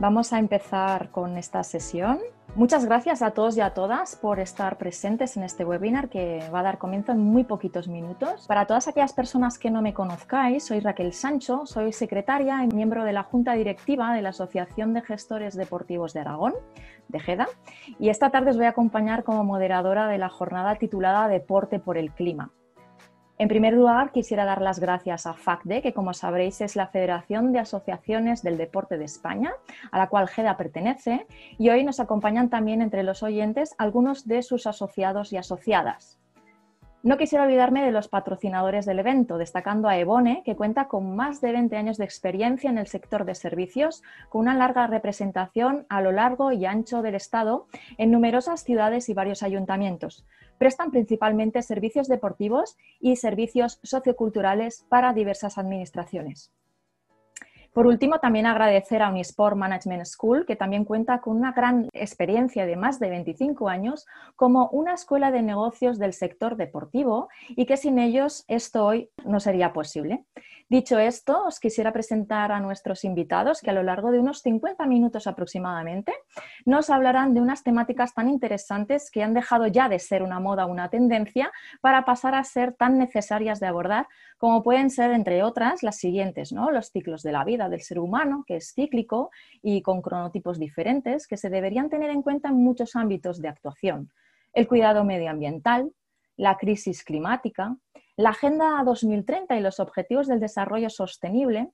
Vamos a empezar con esta sesión. Muchas gracias a todos y a todas por estar presentes en este webinar que va a dar comienzo en muy poquitos minutos. Para todas aquellas personas que no me conozcáis, soy Raquel Sancho, soy secretaria y miembro de la Junta Directiva de la Asociación de Gestores Deportivos de Aragón, de GEDA, y esta tarde os voy a acompañar como moderadora de la jornada titulada Deporte por el Clima. En primer lugar, quisiera dar las gracias a FACDE, que como sabréis es la Federación de Asociaciones del Deporte de España, a la cual GEDA pertenece, y hoy nos acompañan también entre los oyentes algunos de sus asociados y asociadas. No quisiera olvidarme de los patrocinadores del evento, destacando a Ebone, que cuenta con más de 20 años de experiencia en el sector de servicios, con una larga representación a lo largo y ancho del Estado en numerosas ciudades y varios ayuntamientos. Prestan principalmente servicios deportivos y servicios socioculturales para diversas administraciones. Por último, también agradecer a Unisport Management School, que también cuenta con una gran experiencia de más de 25 años como una escuela de negocios del sector deportivo y que sin ellos esto hoy no sería posible. Dicho esto, os quisiera presentar a nuestros invitados que a lo largo de unos 50 minutos aproximadamente nos hablarán de unas temáticas tan interesantes que han dejado ya de ser una moda o una tendencia para pasar a ser tan necesarias de abordar como pueden ser, entre otras, las siguientes, ¿no? los ciclos de la vida del ser humano, que es cíclico y con cronotipos diferentes, que se deberían tener en cuenta en muchos ámbitos de actuación. El cuidado medioambiental, la crisis climática, la Agenda 2030 y los Objetivos del Desarrollo Sostenible,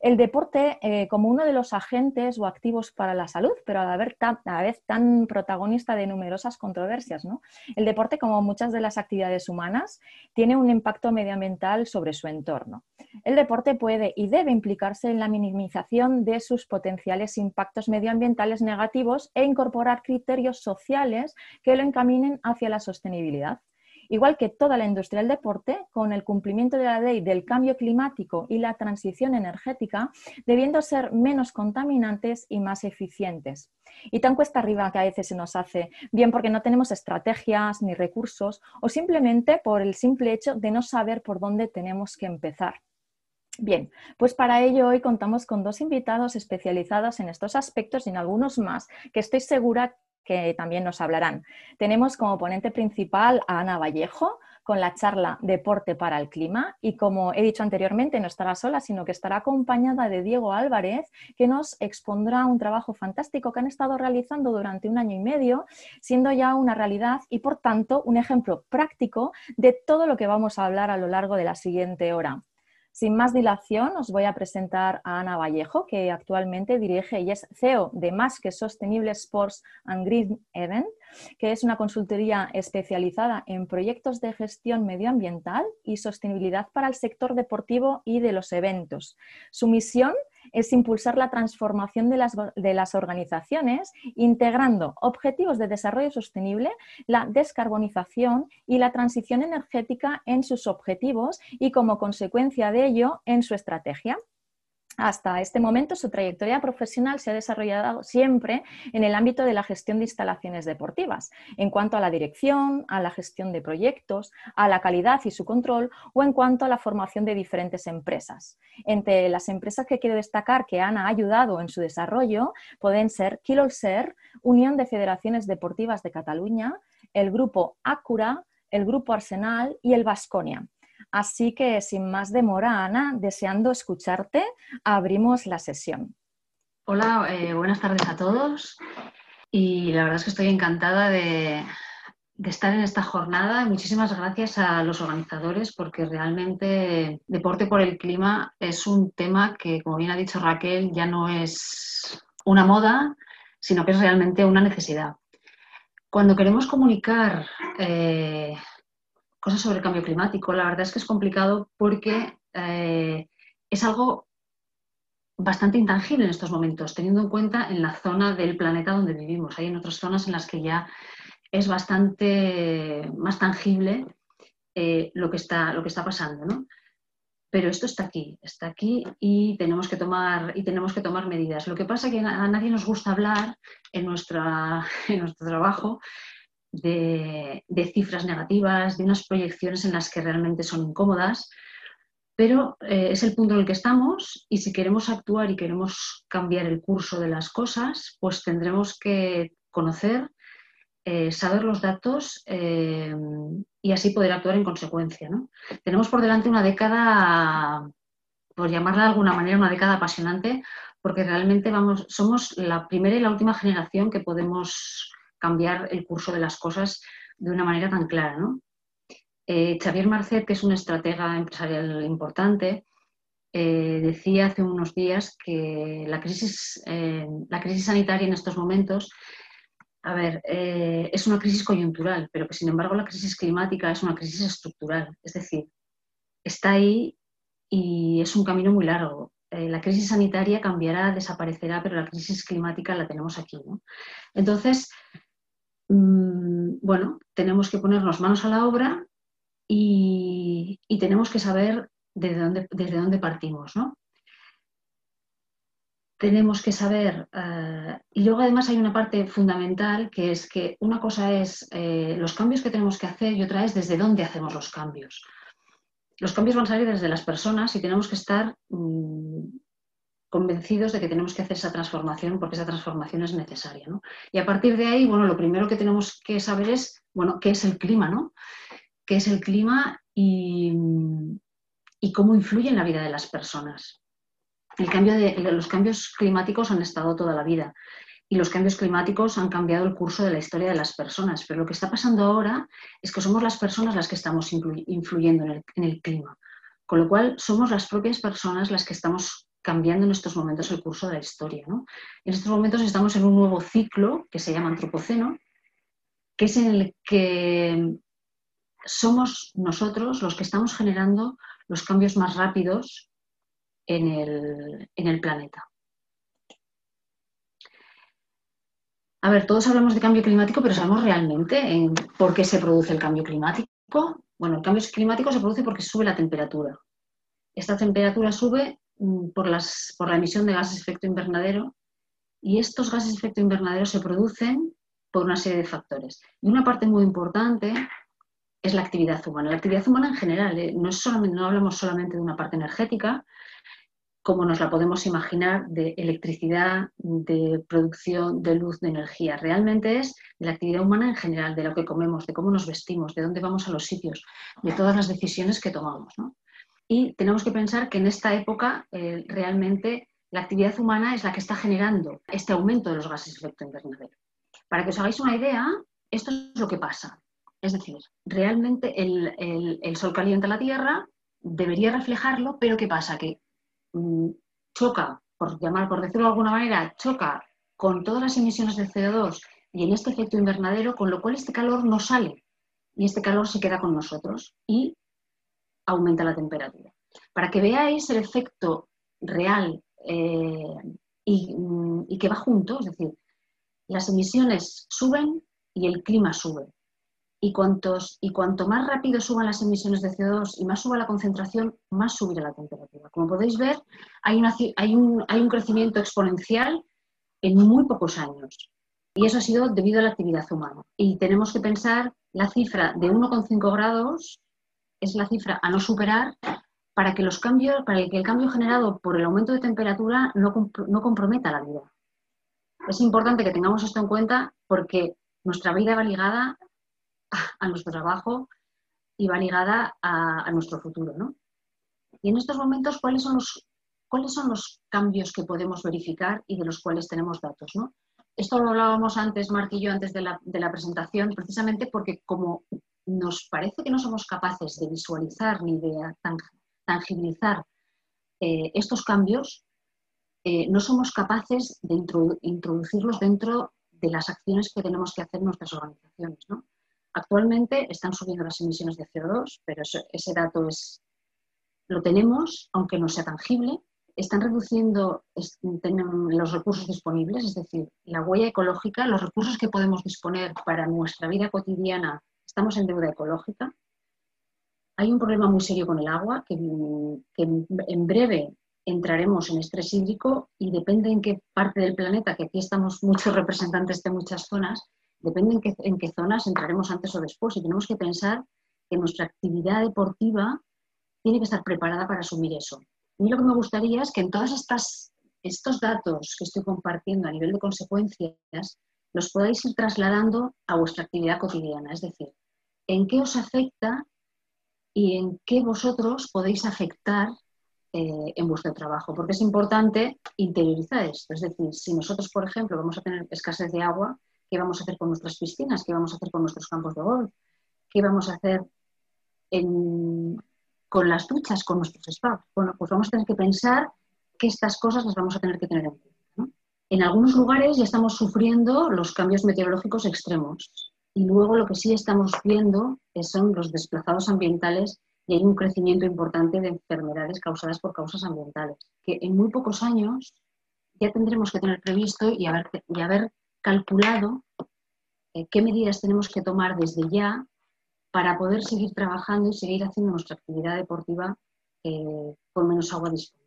el deporte eh, como uno de los agentes o activos para la salud, pero a la, vez tan, a la vez tan protagonista de numerosas controversias. ¿no? El deporte, como muchas de las actividades humanas, tiene un impacto medioambiental sobre su entorno. El deporte puede y debe implicarse en la minimización de sus potenciales impactos medioambientales negativos e incorporar criterios sociales que lo encaminen hacia la sostenibilidad igual que toda la industria del deporte, con el cumplimiento de la ley del cambio climático y la transición energética, debiendo ser menos contaminantes y más eficientes. Y tan cuesta arriba que a veces se nos hace, bien porque no tenemos estrategias ni recursos o simplemente por el simple hecho de no saber por dónde tenemos que empezar. Bien, pues para ello hoy contamos con dos invitados especializados en estos aspectos y en algunos más que estoy segura que también nos hablarán. Tenemos como ponente principal a Ana Vallejo con la charla Deporte para el Clima y como he dicho anteriormente no estará sola, sino que estará acompañada de Diego Álvarez, que nos expondrá un trabajo fantástico que han estado realizando durante un año y medio, siendo ya una realidad y por tanto un ejemplo práctico de todo lo que vamos a hablar a lo largo de la siguiente hora. Sin más dilación, os voy a presentar a Ana Vallejo, que actualmente dirige y es CEO de Más que Sostenible Sports and Green Event, que es una consultoría especializada en proyectos de gestión medioambiental y sostenibilidad para el sector deportivo y de los eventos. Su misión es impulsar la transformación de las, organizaciones integrando objetivos de desarrollo sostenible, la descarbonización y la transición energética en sus objetivos y como consecuencia de ello en su estrategia. Hasta este momento su trayectoria profesional se ha desarrollado siempre en el ámbito de la gestión de instalaciones deportivas, en cuanto a la dirección, a la gestión de proyectos, a la calidad y su control o en cuanto a la formación de diferentes empresas. Entre las empresas que quiero destacar que han ayudado en su desarrollo pueden ser Kilolser, Unión de Federaciones Deportivas de Cataluña, el Grupo Acura, el Grupo Arsenal y el Vasconia. Así que sin más demora, Ana, deseando escucharte, abrimos la sesión. Hola, eh, buenas tardes a todos. Y la verdad es que estoy encantada de, estar en esta jornada. Muchísimas gracias a los organizadores porque realmente Deporte por el Clima es un tema que, como bien ha dicho Raquel, ya no es una moda, sino que es realmente una necesidad. Cuando queremos comunicar eh, cosas sobre el cambio climático. La verdad es que es complicado porque eh, es algo bastante intangible en estos momentos, teniendo en cuenta en la zona del planeta donde vivimos. Hay en otras zonas en las que ya es bastante más tangible eh, lo, que está, lo que está pasando, ¿no? Pero esto está aquí, está aquí y tenemos que tomar, y tenemos que tomar medidas. Lo que pasa es que a nadie nos gusta hablar en, nuestra, en nuestro trabajo de, cifras negativas, de unas proyecciones en las que realmente son incómodas, pero eh, es el punto en el que estamos y si queremos actuar y queremos cambiar el curso de las cosas, pues tendremos que conocer, eh, saber los datos eh, y así poder actuar en consecuencia. Tenemos por delante una década, por llamarla de alguna manera, una década apasionante, porque realmente vamos, somos la primera y la última generación que podemos cambiar el curso de las cosas de una manera tan clara. ¿no? Eh, Xavier Marcet, que es un estratega empresarial importante, eh, decía hace unos días que la crisis, eh, la crisis sanitaria en estos momentos, a ver, es una crisis coyuntural, pero que sin embargo la crisis climática es una crisis estructural. Es decir, está ahí y es un camino muy largo. la crisis sanitaria cambiará, desaparecerá, pero la crisis climática la tenemos aquí. Entonces, mm, bueno, tenemos que ponernos manos a la obra y, tenemos que saber desde dónde, desde dónde partimos, ¿no? Tenemos que saber, eh, y luego además hay una parte fundamental que es que una cosa es eh, los cambios que tenemos que hacer y otra es desde dónde hacemos los cambios. Los cambios van a salir desde las personas y tenemos que estar mm, convencidos de que tenemos que hacer esa transformación porque esa transformación es necesaria. ¿no? Y a partir de ahí, bueno, lo primero que tenemos que saber es, bueno, qué es el clima, ¿no? qué es el clima y, cómo influye en la vida de las personas. El cambio de, los cambios climáticos han estado toda la vida y los cambios climáticos han cambiado el curso de la historia de las personas, pero lo que está pasando ahora es que somos las personas las que estamos influyendo en el, clima, con lo cual somos las propias personas las que estamos cambiando en estos momentos el curso de la historia. En estos momentos estamos en un nuevo ciclo que se llama antropoceno, que es en el que somos nosotros los que estamos generando los cambios más rápidos en el, planeta. A ver, todos hablamos de cambio climático, pero ¿sabemos realmente por qué se produce el cambio climático? Bueno, el cambio climático se produce porque sube la temperatura. Esta temperatura sube mm, por, la emisión de gases de efecto invernadero y estos gases de efecto invernadero se producen por una serie de factores. Y una parte muy importante es la actividad humana. La actividad humana en general, eh, no, es solamente, no hablamos solamente de una parte energética, como nos la podemos imaginar, de electricidad, de producción de luz, de energía. Realmente es la actividad humana en general, de lo que comemos, de cómo nos vestimos, de dónde vamos a los sitios, de todas las decisiones que tomamos. Y tenemos que pensar que en esta época eh, realmente la actividad humana es la que está generando este aumento de los gases de efecto invernadero. Para que os hagáis una idea, esto es lo que pasa. Es decir, realmente el, Sol calienta la Tierra, debería reflejarlo, pero ¿qué pasa? Que mm, choca, por llamar, por decirlo de alguna manera, choca con todas las emisiones de CO2 y en este efecto invernadero, con lo cual este calor no sale y este calor se queda con nosotros y aumenta la temperatura. Para que veáis el efecto real eh, y, mm, y que va junto, es decir, las emisiones suben y el clima sube y, cuantos, y cuanto más rápido suban las emisiones de CO2 y más suba la concentración, más subirá la temperatura. Como podéis ver, hay, hay, un, hay un crecimiento exponencial en muy pocos años. Y eso ha sido debido a la actividad humana. Y tenemos que pensar la cifra de 1,5 grados es la cifra a no superar para que los cambios, para que el cambio generado por el aumento de temperatura no, no comprometa la vida. Es importante que tengamos esto en cuenta porque nuestra vida va ligada a nuestro trabajo y va ligada a, nuestro futuro. ¿no? Y en estos momentos, ¿cuáles son, los, ¿cuáles son los cambios que podemos verificar y de los cuales tenemos datos? ¿no? Esto lo hablábamos antes, Mark y yo, antes de la, de la presentación, precisamente porque como nos parece que no somos capaces de visualizar ni de tangibilizar eh, estos cambios, eh, no somos capaces de introducirlos dentro de las acciones que tenemos que hacer en nuestras organizaciones. ¿no? Actualmente están subiendo las emisiones de CO2, pero ese dato es, lo tenemos, aunque no sea tangible. Están reduciendo los recursos disponibles, es decir, la huella ecológica, los recursos que podemos disponer para nuestra vida cotidiana, estamos en deuda ecológica. Hay un problema muy serio con el agua, que, en breve entraremos en estrés hídrico y depende en qué parte del planeta, que aquí estamos muchos representantes de muchas zonas, depende en qué, en qué zonas entraremos antes o después y tenemos que pensar que nuestra actividad deportiva tiene que estar preparada para asumir eso. A mí lo que me gustaría es que en todos estos datos que estoy compartiendo a nivel de consecuencias, los podáis ir trasladando a vuestra actividad cotidiana. Es decir, en qué os afecta y en qué vosotros podéis afectar eh, en vuestro trabajo. Porque es importante interiorizar esto. Es decir, si nosotros, por ejemplo, vamos a tener escasez de agua, ¿qué vamos a hacer con nuestras piscinas? ¿Qué vamos a hacer con nuestros campos de golf? ¿Qué vamos a hacer con las duchas, con nuestros spas? Bueno, pues vamos a tener que pensar que estas cosas las vamos a tener que tener en cuenta. En algunos lugares ya estamos sufriendo los cambios meteorológicos extremos y luego lo que sí estamos viendo son los desplazados ambientales y hay un crecimiento importante de enfermedades causadas por causas ambientales, que en muy pocos años ya tendremos que tener previsto y haber, y haber calculado eh, qué medidas tenemos que tomar desde ya para poder seguir trabajando y seguir haciendo nuestra actividad deportiva eh, con menos agua disponible.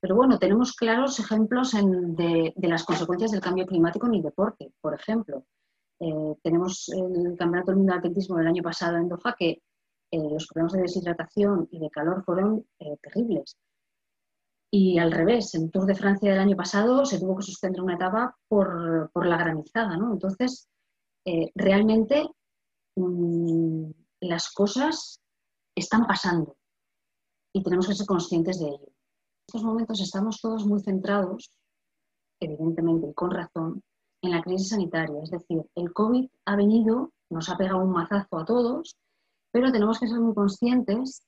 Pero bueno, tenemos claros ejemplos de, las consecuencias del cambio climático en el deporte. Por ejemplo, eh, tenemos el Campeonato del Mundo de Atletismo del año pasado en Doha que eh, los problemas de deshidratación y de calor fueron eh, terribles. Y al revés, en Tour de Francia del año pasado se tuvo que suspender una etapa por, la granizada, ¿no? Entonces, realmente mm, las cosas están pasando y tenemos que ser conscientes de ello. En estos momentos estamos todos muy centrados, evidentemente y con razón, en la crisis sanitaria. Es decir, el COVID ha venido, nos ha pegado un mazazo a todos pero tenemos que ser muy conscientes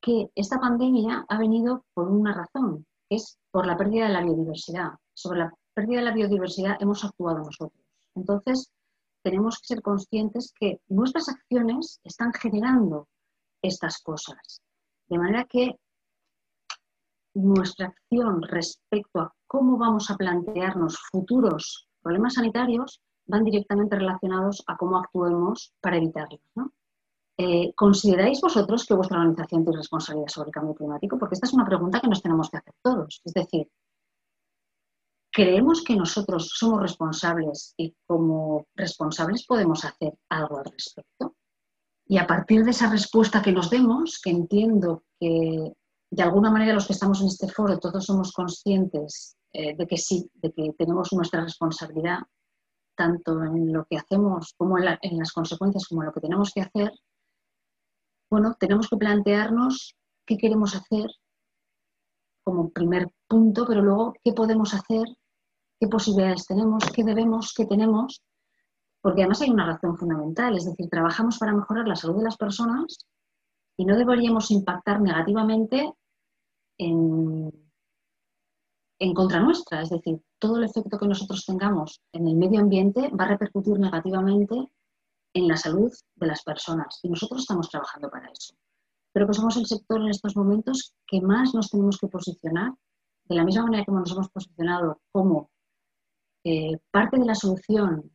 que esta pandemia ha venido por una razón, que es por la pérdida de la biodiversidad. Sobre la pérdida de la biodiversidad hemos actuado nosotros. Entonces, tenemos que ser conscientes que nuestras acciones están generando estas cosas. De manera que nuestra acción respecto a cómo vamos a plantearnos futuros problemas sanitarios van directamente relacionados a cómo actuemos para evitarlos. Eh, ¿Consideráis vosotros que vuestra organización tiene responsabilidad sobre el cambio climático? Porque esta es una pregunta que nos tenemos que hacer todos. Es decir, ¿creemos que nosotros somos responsables y como responsables podemos hacer algo al respecto? Y a partir de esa respuesta que nos demos, que entiendo que de alguna manera los que estamos en este foro todos somos conscientes eh, de que sí, de que tenemos nuestra responsabilidad, tanto en lo que hacemos como en, en las consecuencias como en lo que tenemos que hacer, bueno, tenemos que plantearnos qué queremos hacer como primer punto, pero luego qué podemos hacer, qué posibilidades tenemos, qué debemos, qué tenemos, porque además hay una razón fundamental, es decir, trabajamos para mejorar la salud de las personas y no deberíamos impactar negativamente en, contra nuestra, es decir, todo el efecto que nosotros tengamos en el medio ambiente va a repercutir negativamente en la salud de las personas. Y nosotros estamos trabajando para eso. Pero que somos el sector en estos momentos que más nos tenemos que posicionar, de la misma manera que nos hemos posicionado como eh, parte de la solución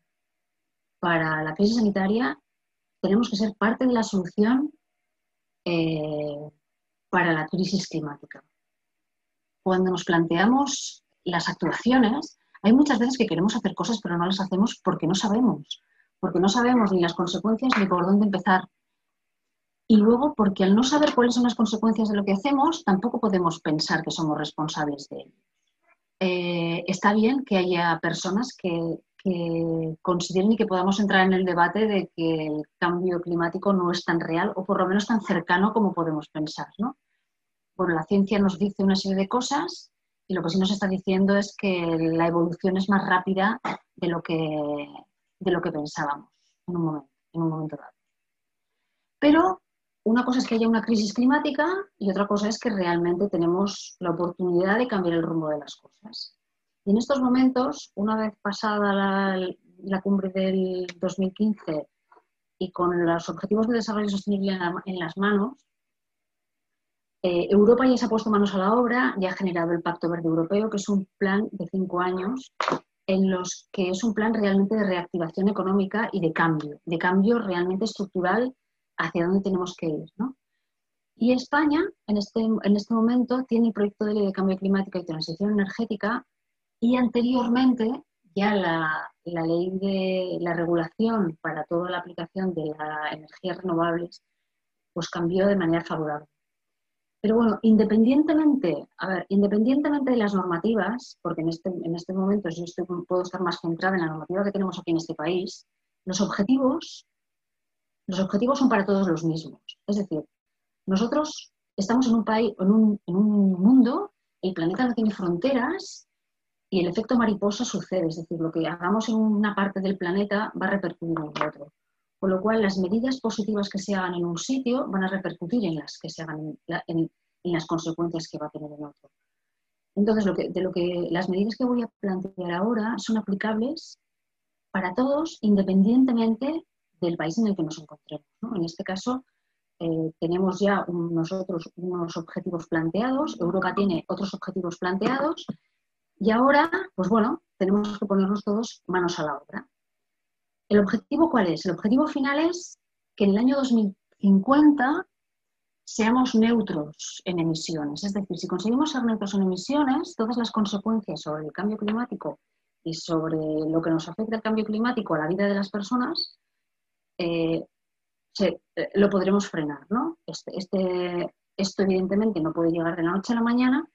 para la crisis sanitaria, tenemos que ser parte de la solución eh, para la crisis climática. Cuando nos planteamos las actuaciones, hay muchas veces que queremos hacer cosas pero no las hacemos porque no sabemos porque no sabemos ni las consecuencias ni por dónde empezar. Y luego porque al no saber cuáles son las consecuencias de lo que hacemos, tampoco podemos pensar que somos responsables de ello. Eh, está bien que haya personas que, consideren y que podamos entrar en el debate de que el cambio climático no es tan real o por lo menos tan cercano como podemos pensar. ¿no? Bueno, la ciencia nos dice una serie de cosas y lo que sí nos está diciendo es que la evolución es más rápida de lo que, de lo que pensábamos en un momento, en un momento dado. Pero una cosa es que haya una crisis climática y otra cosa es que realmente tenemos la oportunidad de cambiar el rumbo de las cosas. Y en estos momentos, una vez pasada la, cumbre del 2015 y con los objetivos de desarrollo sostenible en, las manos, eh, Europa ya se ha puesto manos a la obra, ya ha generado el Pacto Verde Europeo, que es un plan de cinco años en los que es un plan realmente de reactivación económica y de cambio, de cambio realmente estructural hacia dónde tenemos que ir. Y España, en este, en este momento, tiene el proyecto de ley de cambio climático y transición energética y anteriormente ya la, la ley de la regulación para toda la aplicación de las energías renovables pues cambió de manera favorable. Pero bueno, independientemente, a ver, independientemente de las normativas, porque en este, en este momento yo puedo estar más centrada en la normativa que tenemos aquí en este país, los objetivos, los objetivos son para todos los mismos. Es decir, nosotros estamos en un país, en un, en un mundo, el planeta no tiene fronteras y el efecto mariposa sucede. Es decir, lo que hagamos en una parte del planeta va a repercutir en otro. Con lo cual, las medidas positivas que se hagan en un sitio van a repercutir en las que se hagan en, las consecuencias que va a tener en otro. Entonces, de lo que las medidas que voy a plantear ahora son aplicables para todos, independientemente del país en el que nos encontremos. En este caso, eh, tenemos ya nosotros unos objetivos planteados, Europa tiene otros objetivos planteados, y ahora, pues bueno, tenemos que ponernos todos manos a la obra. ¿El objetivo cuál es? El objetivo final es que en el año 2050 seamos neutros en emisiones. Es decir, si conseguimos ser neutros en emisiones, todas las consecuencias sobre el cambio climático y sobre lo que nos afecta el cambio climático a la vida de las personas, eh, eh, lo podremos frenar. ¿no? Este, este, esto evidentemente no puede llegar de la noche a la mañana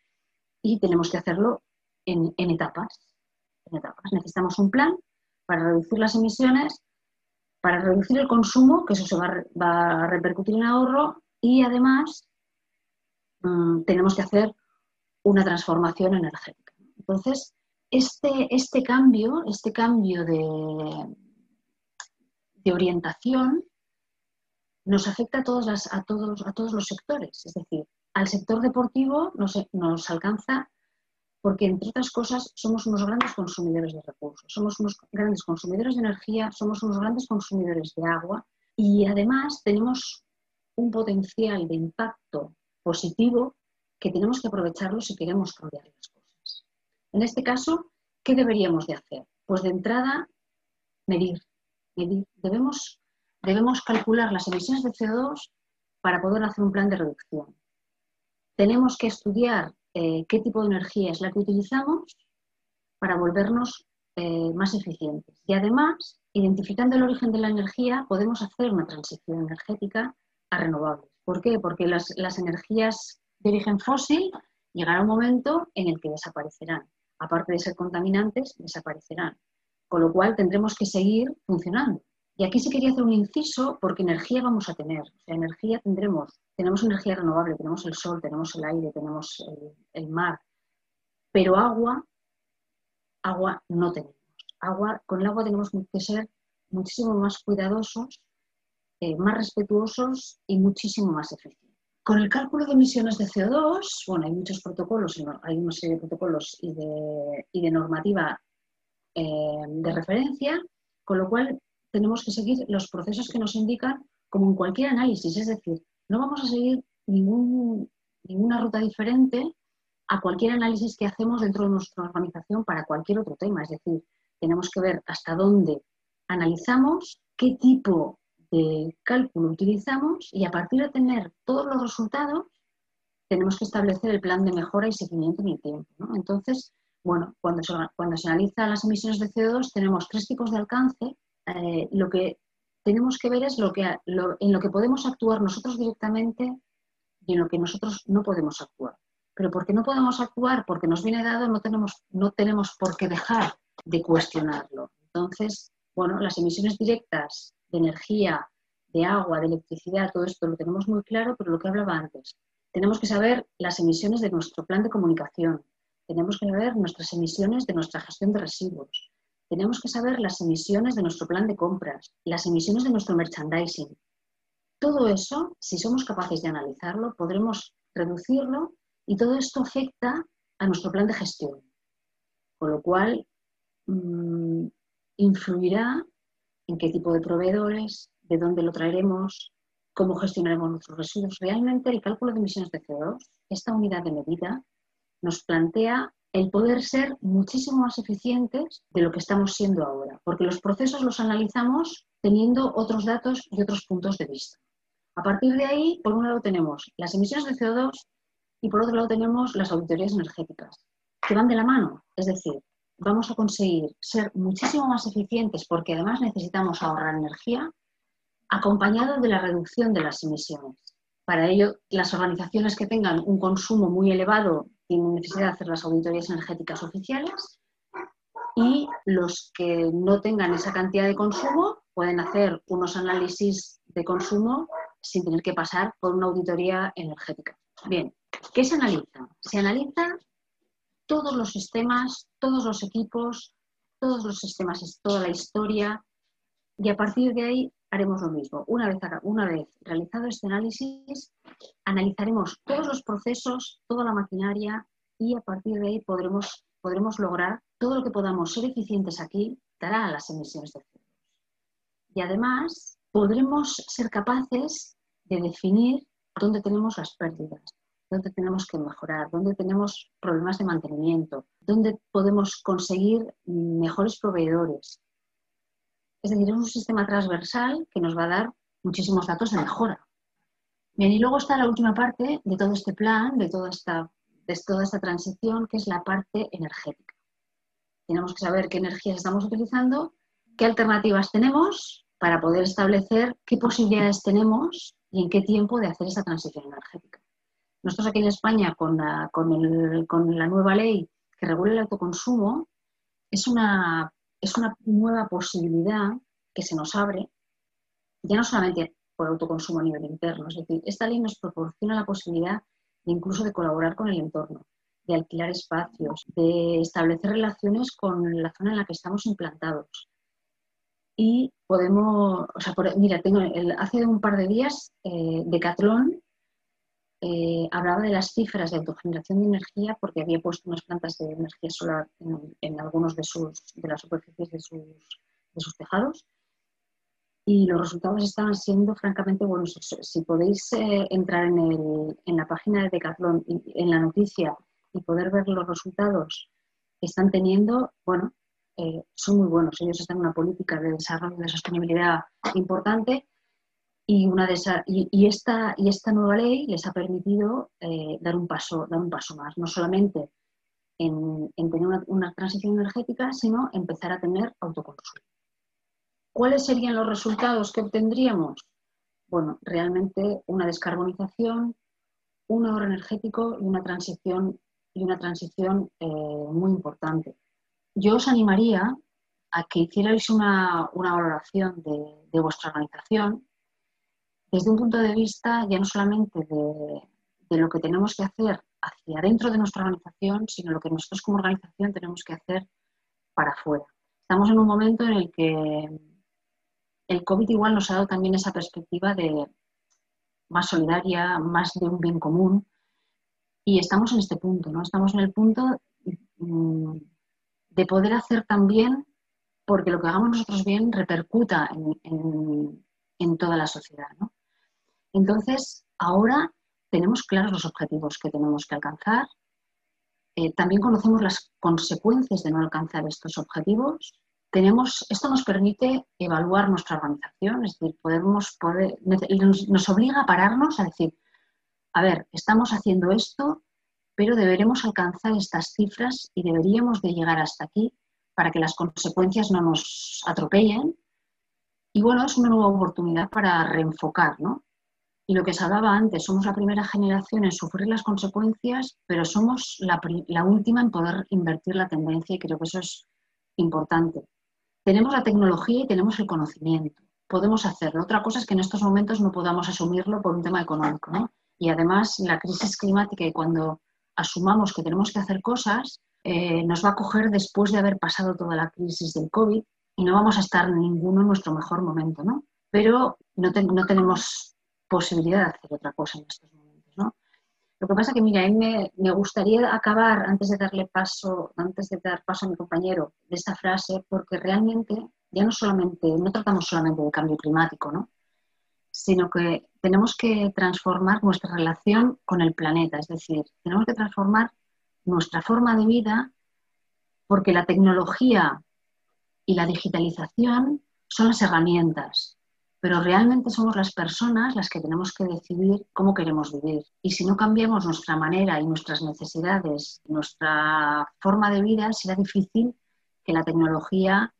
y tenemos que hacerlo en, en etapas. Necesitamos un plan para reducir las emisiones, para reducir el consumo, que eso se va, a repercutir en ahorro, y además mm, tenemos que hacer una transformación energética. Entonces, este, este cambio, este cambio de, de orientación nos afecta a todos, los sectores. Es decir, al sector deportivo nos alcanza porque, entre otras cosas, somos unos grandes consumidores de recursos, somos unos grandes consumidores de energía, somos unos grandes consumidores de agua y además tenemos un potencial de impacto positivo que tenemos que aprovecharlo si queremos cambiar las cosas. En este caso, ¿qué deberíamos de hacer? Pues de entrada, medir. Debemos, debemos calcular las emisiones de CO2 para poder hacer un plan de reducción. Tenemos que estudiar eh, qué tipo de energía es la que utilizamos para volvernos eh, más eficientes. Y además, identificando el origen de la energía, podemos hacer una transición energética a renovables. ¿Por qué? Porque las, las energías de origen fósil llegará un momento en el que desaparecerán. Aparte de ser contaminantes, desaparecerán. Con lo cual tendremos que seguir funcionando. Y aquí se quería hacer un inciso porque energía vamos a tener. Energía tendremos. Tenemos energía renovable, tenemos el sol, tenemos el aire, tenemos el, mar. Pero agua, agua no tenemos. Agua, con el agua tenemos que ser muchísimo más cuidadosos, eh, más respetuosos y muchísimo más eficientes. Con el cálculo de emisiones de CO2, bueno, hay muchos protocolos, hay una serie de protocolos y de, normativa eh, de referencia, con lo cual tenemos que seguir los procesos que nos indican como en cualquier análisis, es decir, no vamos a seguir ninguna ruta diferente a cualquier análisis que hacemos dentro de nuestra organización para cualquier otro tema, es decir, tenemos que ver hasta dónde analizamos, qué tipo de cálculo utilizamos y a partir de tener todos los resultados, tenemos que establecer el plan de mejora y seguimiento en el tiempo. Entonces, bueno, cuando se, cuando se analizan las emisiones de CO2 tenemos tres tipos de alcance eh, lo que tenemos que ver es lo que, en lo que podemos actuar nosotros directamente y en lo que nosotros no podemos actuar. Pero porque no podemos actuar, porque nos viene dado, no tenemos, no tenemos por qué dejar de cuestionarlo. Entonces, bueno, las emisiones directas de energía, de agua, de electricidad, todo esto lo tenemos muy claro, pero lo que hablaba antes, tenemos que saber las emisiones de nuestro plan de comunicación, tenemos que saber nuestras emisiones de nuestra gestión de residuos, tenemos que saber las emisiones de nuestro plan de compras, las emisiones de nuestro merchandising. Todo eso, si somos capaces de analizarlo, podremos reducirlo y todo esto afecta a nuestro plan de gestión. Con lo cual, mm, influirá en qué tipo de proveedores, de dónde lo traeremos, cómo gestionaremos nuestros residuos. Realmente el cálculo de emisiones de CO2, esta unidad de medida, nos plantea el poder ser muchísimo más eficientes de lo que estamos siendo ahora, porque los procesos los analizamos teniendo otros datos y otros puntos de vista. A partir de ahí, por un lado tenemos las emisiones de CO2 y por otro lado tenemos las auditorías energéticas, que van de la mano. Es decir, vamos a conseguir ser muchísimo más eficientes porque además necesitamos ahorrar energía, acompañado de la reducción de las emisiones Para ello, las organizaciones que tengan un consumo muy elevado tienen necesidad de hacer las auditorías energéticas oficiales y los que no tengan esa cantidad de consumo pueden hacer unos análisis de consumo sin tener que pasar por una auditoría energética. Bien, ¿qué se analiza? Se analiza todos los sistemas, todos los equipos, todos los sistemas, toda la historia y a partir de ahí haremos lo mismo. Una vez, una vez realizado este análisis, analizaremos todos los procesos, toda la maquinaria y a partir de ahí podremos, podremos lograr todo lo que podamos ser eficientes aquí dará a las emisiones de CO2. Y además podremos ser capaces de definir dónde tenemos las pérdidas, dónde tenemos que mejorar, dónde tenemos problemas de mantenimiento, dónde podemos conseguir mejores proveedores, es decir, es un sistema transversal que nos va a dar muchísimos datos de mejora. Bien, y luego está la última parte de todo este plan, de toda esta, de toda esta transición, que es la parte energética. Tenemos que saber qué energías estamos utilizando, qué alternativas tenemos para poder establecer qué posibilidades tenemos y en qué tiempo de hacer esta transición energética. Nosotros aquí en España, con la, con con la nueva ley que regula el autoconsumo, es una es una nueva posibilidad que se nos abre, ya no solamente por autoconsumo a nivel interno, es decir, esta ley nos proporciona la posibilidad de incluso de colaborar con el entorno, de alquilar espacios, de establecer relaciones con la zona en la que estamos implantados. Y podemos, o sea, mira, tengo hace un par de días eh, Decathlon eh, hablaba de las cifras de autogeneración de energía porque había puesto unas plantas de energía solar en, algunos de, sus, de las superficies de sus, de sus tejados y los resultados estaban siendo francamente buenos. Si podéis eh, entrar en, el, en, la página de Decathlon, en la noticia y poder ver los resultados que están teniendo, bueno, eh, son muy buenos. Ellos están en una política de desarrollo de sostenibilidad importante y, una y, esta, y esta nueva ley les ha permitido eh, dar, un paso, dar un paso más, no solamente en, tener una, transición energética, sino empezar a tener autoconsumo. ¿Cuáles serían los resultados que obtendríamos? Bueno, realmente una descarbonización, un ahorro energético y una transición, y una transición eh, muy importante. Yo os animaría a que hicierais una, valoración de, de vuestra organización desde un punto de vista ya no solamente de, lo que tenemos que hacer hacia adentro de nuestra organización, sino lo que nosotros como organización tenemos que hacer para afuera. Estamos en un momento en el que el COVID igual nos ha dado también esa perspectiva de más solidaria, más de un bien común. Y estamos en este punto, ¿no? Estamos en el punto mm, de poder hacer también, porque lo que hagamos nosotros bien repercuta en, en toda la sociedad, ¿no? Entonces, ahora tenemos claros los objetivos que tenemos que alcanzar. Eh, también conocemos las consecuencias de no alcanzar estos objetivos. Tenemos, esto nos permite evaluar nuestra organización, es decir, podemos poder, nos, nos obliga a pararnos a decir, a ver, estamos haciendo esto, pero deberemos alcanzar estas cifras y deberíamos de llegar hasta aquí para que las consecuencias no nos atropellen. Y bueno, es una nueva oportunidad para reenfocar, ¿no? Y lo que se hablaba antes, somos la primera generación en sufrir las consecuencias, pero somos la, última en poder invertir la tendencia y creo que eso es importante. Tenemos la tecnología y tenemos el conocimiento. Podemos hacerlo. Otra cosa es que en estos momentos no podamos asumirlo por un tema económico. Y además la crisis climática y cuando asumamos que tenemos que hacer cosas, eh, nos va a coger después de haber pasado toda la crisis del COVID y no vamos a estar ninguno en nuestro mejor momento. ¿no? Pero no tenemos posibilidad de hacer otra cosa en estos momentos. ¿no? Lo que pasa que, mira, a mí me, gustaría acabar, antes de darle paso, antes de dar paso a mi compañero, de esta frase, porque realmente ya no solamente, no tratamos solamente de cambio climático, ¿no? sino que tenemos que transformar nuestra relación con el planeta, es decir, tenemos que transformar nuestra forma de vida porque la tecnología y la digitalización son las herramientas, pero realmente somos las personas las que tenemos que decidir cómo queremos vivir. Y si no cambiamos nuestra manera y nuestras necesidades, nuestra forma de vida, será difícil que la tecnología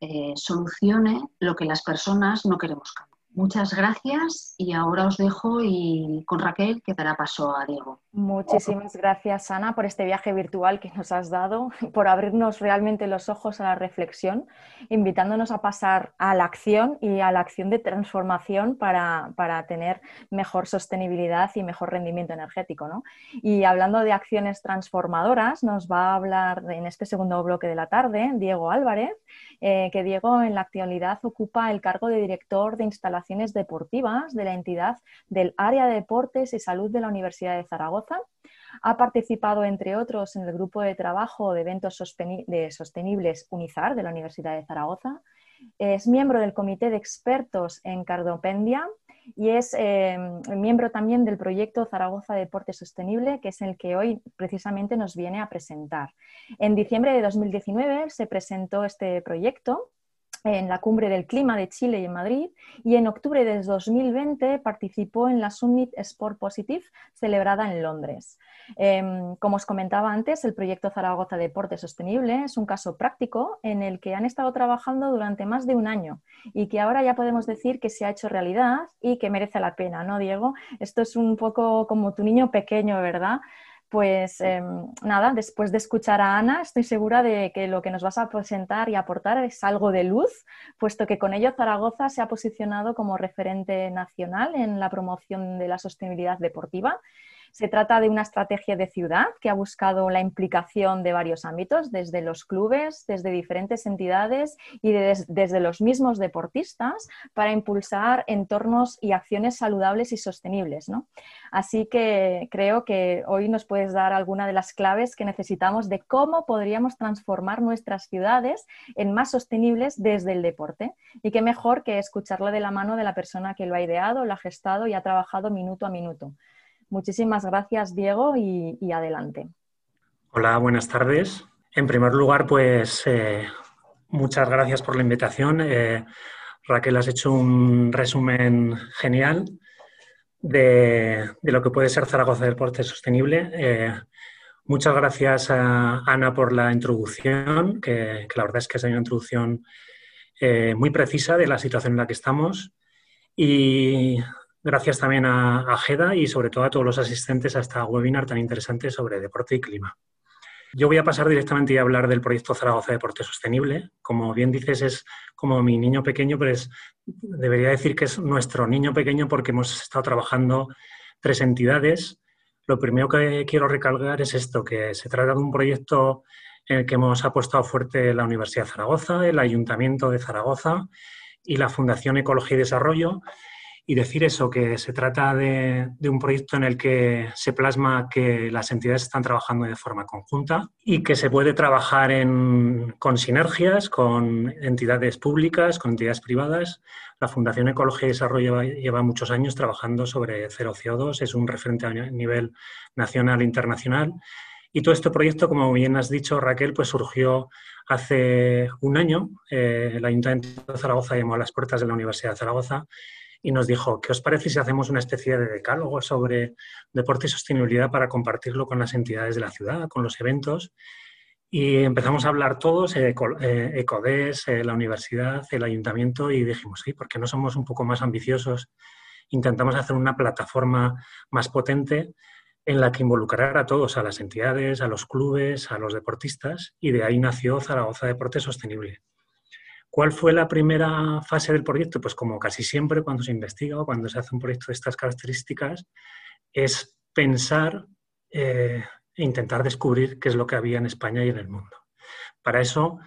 eh, solucione lo que las personas no queremos cambiar. Muchas gracias y ahora os dejo y con Raquel que dará paso a Diego. Muchísimas gracias, Ana, por este viaje virtual que nos has dado, por abrirnos realmente los ojos a la reflexión, invitándonos a pasar a la acción y a la acción de transformación para, tener mejor sostenibilidad y mejor rendimiento energético. ¿no? Y hablando de acciones transformadoras, nos va a hablar en este segundo bloque de la tarde Diego Álvarez, eh, que Diego en la actualidad ocupa el cargo de director de instalaciones deportivas de la entidad del Área de Deportes y Salud de la Universidad de Zaragoza. Ha participado, entre otros, en el grupo de trabajo de eventos sostenibles UNIZAR de la Universidad de Zaragoza. Es miembro del Comité de Expertos en Cardopendia y es em, miembro también del proyecto Zaragoza Deporte Sostenible, que es el que hoy precisamente nos viene a presentar. En diciembre de 2019 se presentó este proyecto en la Cumbre del Clima de Chile y en Madrid y en octubre de 2020 participó en la Summit Sport Positive celebrada en Londres. Em, como os comentaba antes, el proyecto Zaragoza Deporte Sostenible es un caso práctico en el que han estado trabajando durante más de un año y que ahora ya podemos decir que se ha hecho realidad y que merece la pena, ¿no, Diego? Esto es un poco como tu niño pequeño, ¿verdad? Pues em, nada, después de escuchar a Ana, estoy segura de que lo que nos vas a presentar y aportar es algo de luz, puesto que con ello Zaragoza se ha posicionado como referente nacional en la promoción de la sostenibilidad deportiva se trata de una estrategia de ciudad que ha buscado la implicación de varios ámbitos, desde los clubes, desde diferentes entidades y desde los mismos deportistas, para impulsar entornos y acciones saludables y sostenibles. Así que creo que hoy nos puedes dar alguna de las claves que necesitamos de cómo podríamos transformar nuestras ciudades en más sostenibles desde el deporte. Y qué mejor que escucharlo de la mano de la persona que lo ha ideado, lo ha gestado y ha trabajado minuto a minuto. Muchísimas gracias, Diego, y, adelante. Hola, buenas tardes. En primer lugar, pues eh, muchas gracias por la invitación. Eh, Raquel, has hecho un resumen genial de, lo que puede ser Zaragoza Deporte Sostenible. Eh, muchas gracias a Ana por la introducción, que, que, la verdad es que es una introducción muy precisa de la situación en la que estamos. Y Gracias también a, a y sobre todo a todos los asistentes a esta webinar tan interesante sobre deporte y clima. Yo voy a pasar directamente a hablar del proyecto Zaragoza Deporte Sostenible. Como bien dices, es como mi niño pequeño, pero debería decir que es nuestro niño pequeño porque hemos estado trabajando tres entidades. Lo primero que quiero recalcar es esto, que se trata de un proyecto en el que hemos apostado fuerte la Universidad de Zaragoza, el Ayuntamiento de Zaragoza y la Fundación Ecología y Desarrollo, y decir eso, que se trata de, un proyecto en el que se plasma que las entidades están trabajando de forma conjunta y que se puede trabajar con sinergias con entidades públicas, con entidades privadas. La Fundación Ecología y Desarrollo lleva, muchos años trabajando sobre cero CO2, es un referente a nivel nacional e internacional. Y todo este proyecto, como bien has dicho, Raquel, pues surgió hace un año. Eh, el Ayuntamiento de Zaragoza llamó a las puertas de la Universidad de Zaragoza y nos dijo, ¿qué os parece si hacemos una especie de decálogo sobre deporte y sostenibilidad para compartirlo con las entidades de la ciudad, con los eventos? Y empezamos a hablar todos, eh, eh, ECODES, eh, la universidad, el ayuntamiento, y dijimos, sí, ¿por qué no somos un poco más ambiciosos? Intentamos hacer una plataforma más potente en la que involucrar a todos, a las entidades, a los clubes, a los deportistas, y de ahí nació Zaragoza Deporte Sostenible. ¿Cuál fue la primera fase del proyecto? Pues como casi siempre cuando se investiga o cuando se hace un proyecto de estas características, es pensar eh, e intentar descubrir qué es lo que había en España y en el mundo. Para eso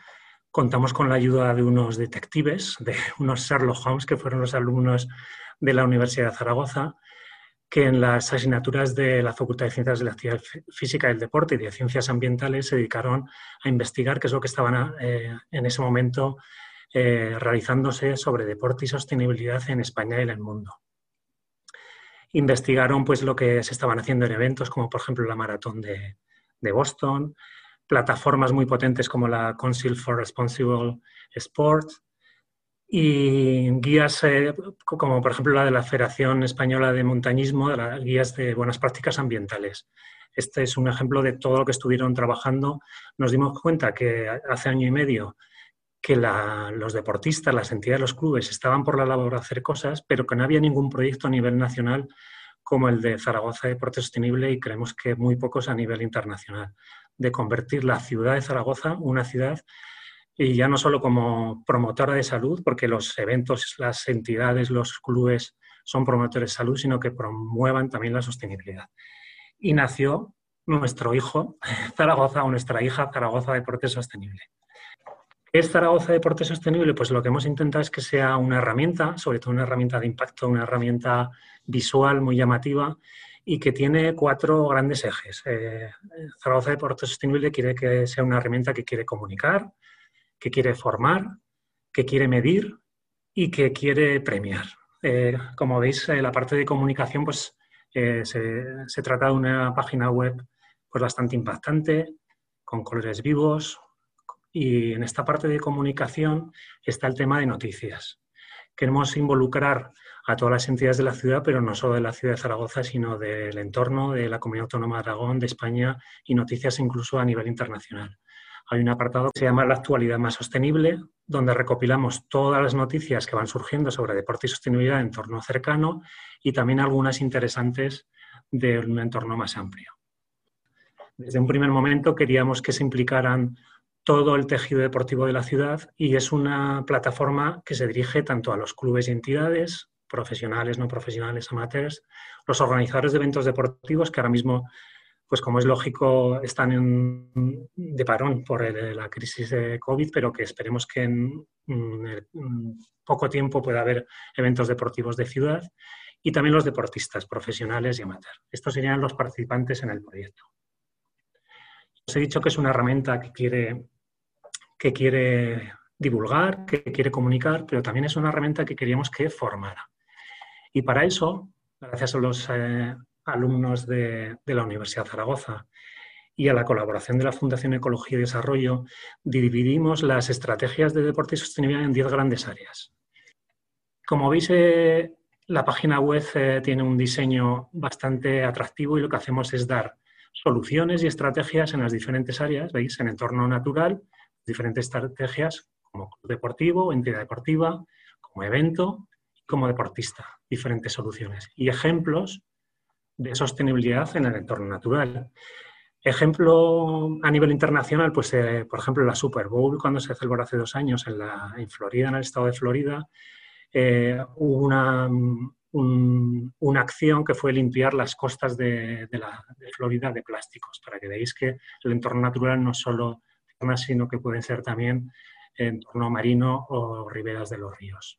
contamos con la ayuda de unos detectives, de unos Sherlock Holmes, que fueron los alumnos de la Universidad de Zaragoza, que en las asignaturas de la Facultad de Ciencias de la Actividad Física y el Deporte y de Ciencias Ambientales se dedicaron a investigar qué es lo que estaban eh, en ese momento eh, realizándose sobre deporte y sostenibilidad en España y en el mundo. Investigaron pues, lo que se estaban haciendo en eventos como por ejemplo la maratón de, Boston, plataformas muy potentes como la Council for Responsible Sport y guías eh, como por ejemplo la de la Federación Española de Montañismo, de las guías de buenas prácticas ambientales. Este es un ejemplo de todo lo que estuvieron trabajando. Nos dimos cuenta que hace año y medio que los deportistas, las entidades, los clubes estaban por la labor de hacer cosas, pero que no había ningún proyecto a nivel nacional como el de Zaragoza Deporte Sostenible y creemos que muy pocos a nivel internacional, de convertir la ciudad de Zaragoza una ciudad y ya no solo como promotora de salud, porque los eventos, las entidades, los clubes son promotores de salud, sino que promuevan también la sostenibilidad. Y nació nuestro hijo Zaragoza o nuestra hija Zaragoza Deporte Sostenible. ¿Qué Zaragoza Deporte Sostenible? Pues lo que hemos intentado es que sea una herramienta, sobre todo una herramienta de impacto, una herramienta visual muy llamativa y que tiene cuatro grandes ejes. Eh, Zaragoza Deporte Sostenible quiere que sea una herramienta que quiere comunicar, que quiere formar, que quiere medir y que quiere premiar. Eh, como veis, eh, la parte de comunicación pues, se, se, trata de una página web pues, bastante impactante, con colores vivos, y en esta parte de comunicación está el tema de noticias. Queremos involucrar a todas las entidades de la ciudad, pero no solo de la ciudad de Zaragoza, sino del entorno, de la Comunidad Autónoma de Aragón, de España y noticias incluso a nivel internacional. Hay un apartado que se llama La actualidad más sostenible, donde recopilamos todas las noticias que van surgiendo sobre deporte y sostenibilidad en entorno cercano y también algunas interesantes de un entorno más amplio. Desde un primer momento queríamos que se implicaran todo el tejido deportivo de la ciudad y es una plataforma que se dirige tanto a los clubes y entidades, profesionales, no profesionales, amateurs, los organizadores de eventos deportivos que ahora mismo, pues como es lógico, están en, de parón por la crisis de COVID, pero que esperemos que en, en poco tiempo pueda haber eventos deportivos de ciudad y también los deportistas profesionales y amateurs. Estos serían los participantes en el proyecto. Os he dicho que es una herramienta que quiere que quiere divulgar, que quiere comunicar, pero también es una herramienta que queríamos que formara. Y para eso, gracias a los eh, alumnos de, la Universidad de Zaragoza y a la colaboración de la Fundación Ecología y Desarrollo, dividimos las estrategias de deporte y sostenibilidad en 10 grandes áreas. Como veis, eh, la página web eh, tiene un diseño bastante atractivo y lo que hacemos es dar soluciones y estrategias en las diferentes áreas, veis, en entorno natural, diferentes estrategias como deportivo, entidad deportiva, como evento como deportista, diferentes soluciones y ejemplos de sostenibilidad en el entorno natural. Ejemplo a nivel internacional, pues eh, por ejemplo la Super Bowl cuando se celebró hace dos años en, la, en Florida, en el estado de Florida, eh, hubo una, una acción que fue limpiar las costas de, la, Florida de plásticos, para que veáis que el entorno natural no solo sino que pueden ser también entorno marino o riberas de los ríos.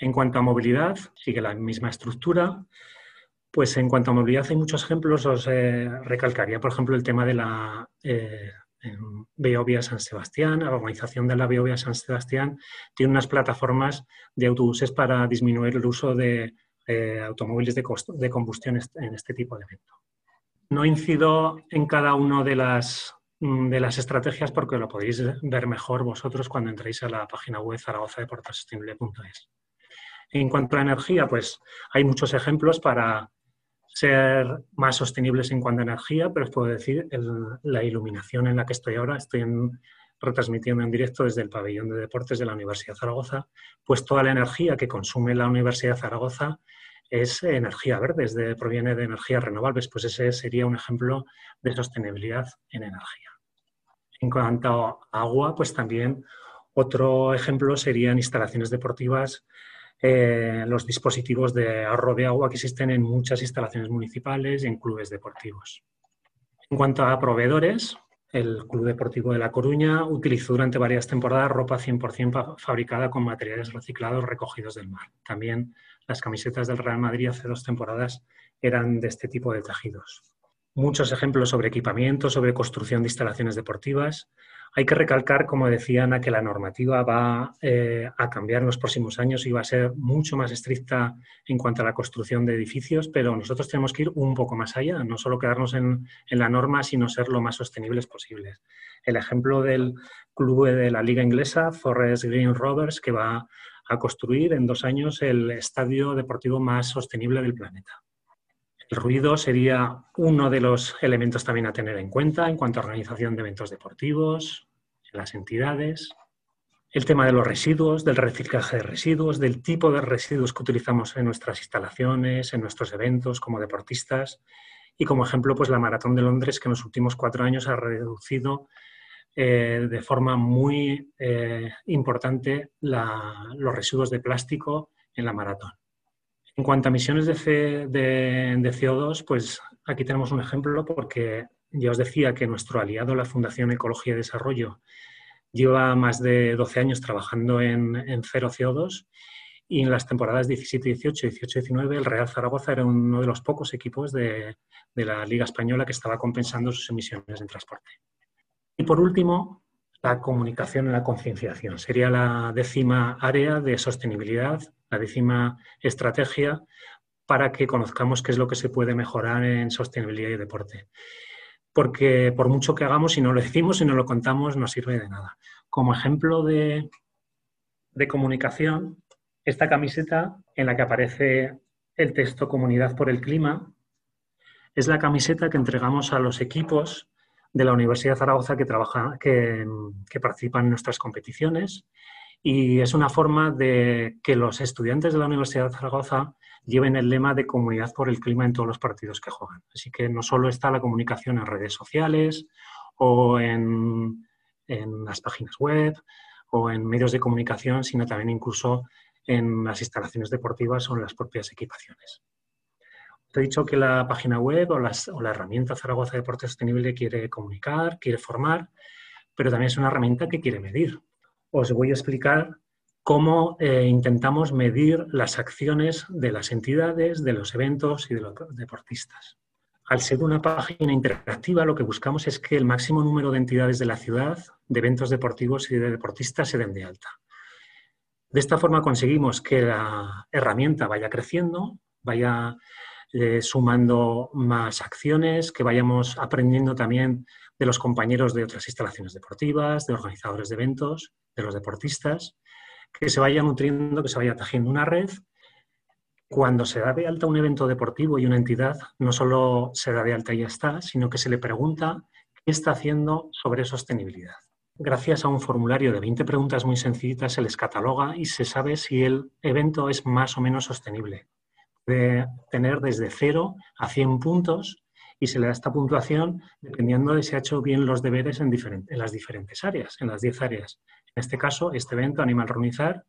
En cuanto a movilidad, sigue la misma estructura. Pues en cuanto a movilidad hay muchos ejemplos, os eh, recalcaría, por ejemplo, el tema de la eh, Beovia San Sebastián. La organización de la Beovia San Sebastián tiene unas plataformas de autobuses para disminuir el uso de eh, automóviles de, de combustión en este tipo de evento. No incido en cada una de las Mm, de las estrategias porque lo podéis ver mejor vosotros cuando entréis a la página web zaragozadeportesostenible.es. En cuanto a energía, pues hay muchos ejemplos para ser más sostenibles en cuanto a energía, pero os puedo decir la iluminación en la que estoy ahora, estoy retransmitiendo en directo desde el pabellón de deportes de la Universidad de Zaragoza, pues toda la energía que consume la Universidad de Zaragoza es energía verde, proviene de energías renovables, pues ese sería un ejemplo de sostenibilidad en energía. En cuanto a agua, pues también otro ejemplo serían instalaciones deportivas, eh, los dispositivos de ahorro de agua que existen en muchas instalaciones municipales y en clubes deportivos. En cuanto a proveedores, el Club Deportivo de La Coruña utilizó durante varias temporadas ropa 100% fabricada con materiales reciclados recogidos del mar. También las camisetas del Real Madrid hace dos temporadas eran de este tipo de tejidos muchos ejemplos sobre equipamiento, sobre construcción de instalaciones deportivas. Hay que recalcar, como decía Ana, que la normativa va eh, a cambiar en los próximos años y va a ser mucho más estricta en cuanto a la construcción de edificios, pero nosotros tenemos que ir un poco más allá, no solo quedarnos en, en la norma, sino ser lo más sostenibles posibles. El ejemplo del club de la liga inglesa, Forest Green Rovers, que va a construir en dos años el estadio deportivo más sostenible del planeta. El ruido sería uno de los elementos también a tener en cuenta en cuanto a organización de eventos deportivos, las entidades, el tema de los residuos, del reciclaje de residuos, del tipo de residuos que utilizamos en nuestras instalaciones, en nuestros eventos como deportistas y como ejemplo pues la Maratón de Londres que en los últimos cuatro años ha reducido eh, de forma muy eh, importante los residuos de plástico en la maratón. En cuanto a emisiones de, de, CO2, pues aquí tenemos un ejemplo porque ya os decía que nuestro aliado, la Fundación Ecología y Desarrollo, lleva más de 12 años trabajando en, cero CO2 y en las temporadas 17-18 y 18-19 el Real Zaragoza era uno de los pocos equipos de, de la Liga Española que estaba compensando sus emisiones en transporte. Y por último, la comunicación y la concienciación. Sería la décima área de sostenibilidad, la décima estrategia para que conozcamos qué es lo que se puede mejorar en sostenibilidad y deporte. Porque por mucho que hagamos, si no lo decimos, si no lo contamos, no sirve de nada. Como ejemplo de, de comunicación, esta camiseta en la que aparece el texto Comunidad por el Clima es la camiseta que entregamos a los equipos de la Universidad Zaragoza que, trabaja, que, participan en nuestras competiciones y es una forma de que los estudiantes de la Universidad de Zaragoza lleven el lema de comunidad por el clima en todos los partidos que juegan. Así que no solo está la comunicación en redes sociales o en, las páginas web o en medios de comunicación, sino también incluso en las instalaciones deportivas o en las propias equipaciones. Te he dicho que la página web o, la herramienta Zaragoza Deporte Sostenible quiere comunicar, quiere formar, pero también es una herramienta que quiere medir. Os voy a explicar cómo eh, intentamos medir las acciones de las entidades, de los eventos y de los deportistas. Al ser una página interactiva, lo que buscamos es que el máximo número de entidades de la ciudad, de eventos deportivos y de deportistas se den de alta. De esta forma conseguimos que la herramienta vaya creciendo, vaya eh, sumando más acciones, que vayamos aprendiendo también de los compañeros de otras instalaciones deportivas, de organizadores de eventos, de los deportistas, que se vaya nutriendo, que se vaya tejiendo una red. Cuando se da de alta un evento deportivo y una entidad, no solo se da de alta y ya está, sino que se le pregunta qué está haciendo sobre sostenibilidad. Gracias a un formulario de 20 preguntas muy sencillitas se les cataloga y se sabe si el evento es más o menos sostenible de tener desde 0 a 100 puntos y se le da esta puntuación dependiendo de si ha hecho bien los deberes en, las diferentes áreas, en las 10 áreas. En este caso, este evento, Animal Runizar,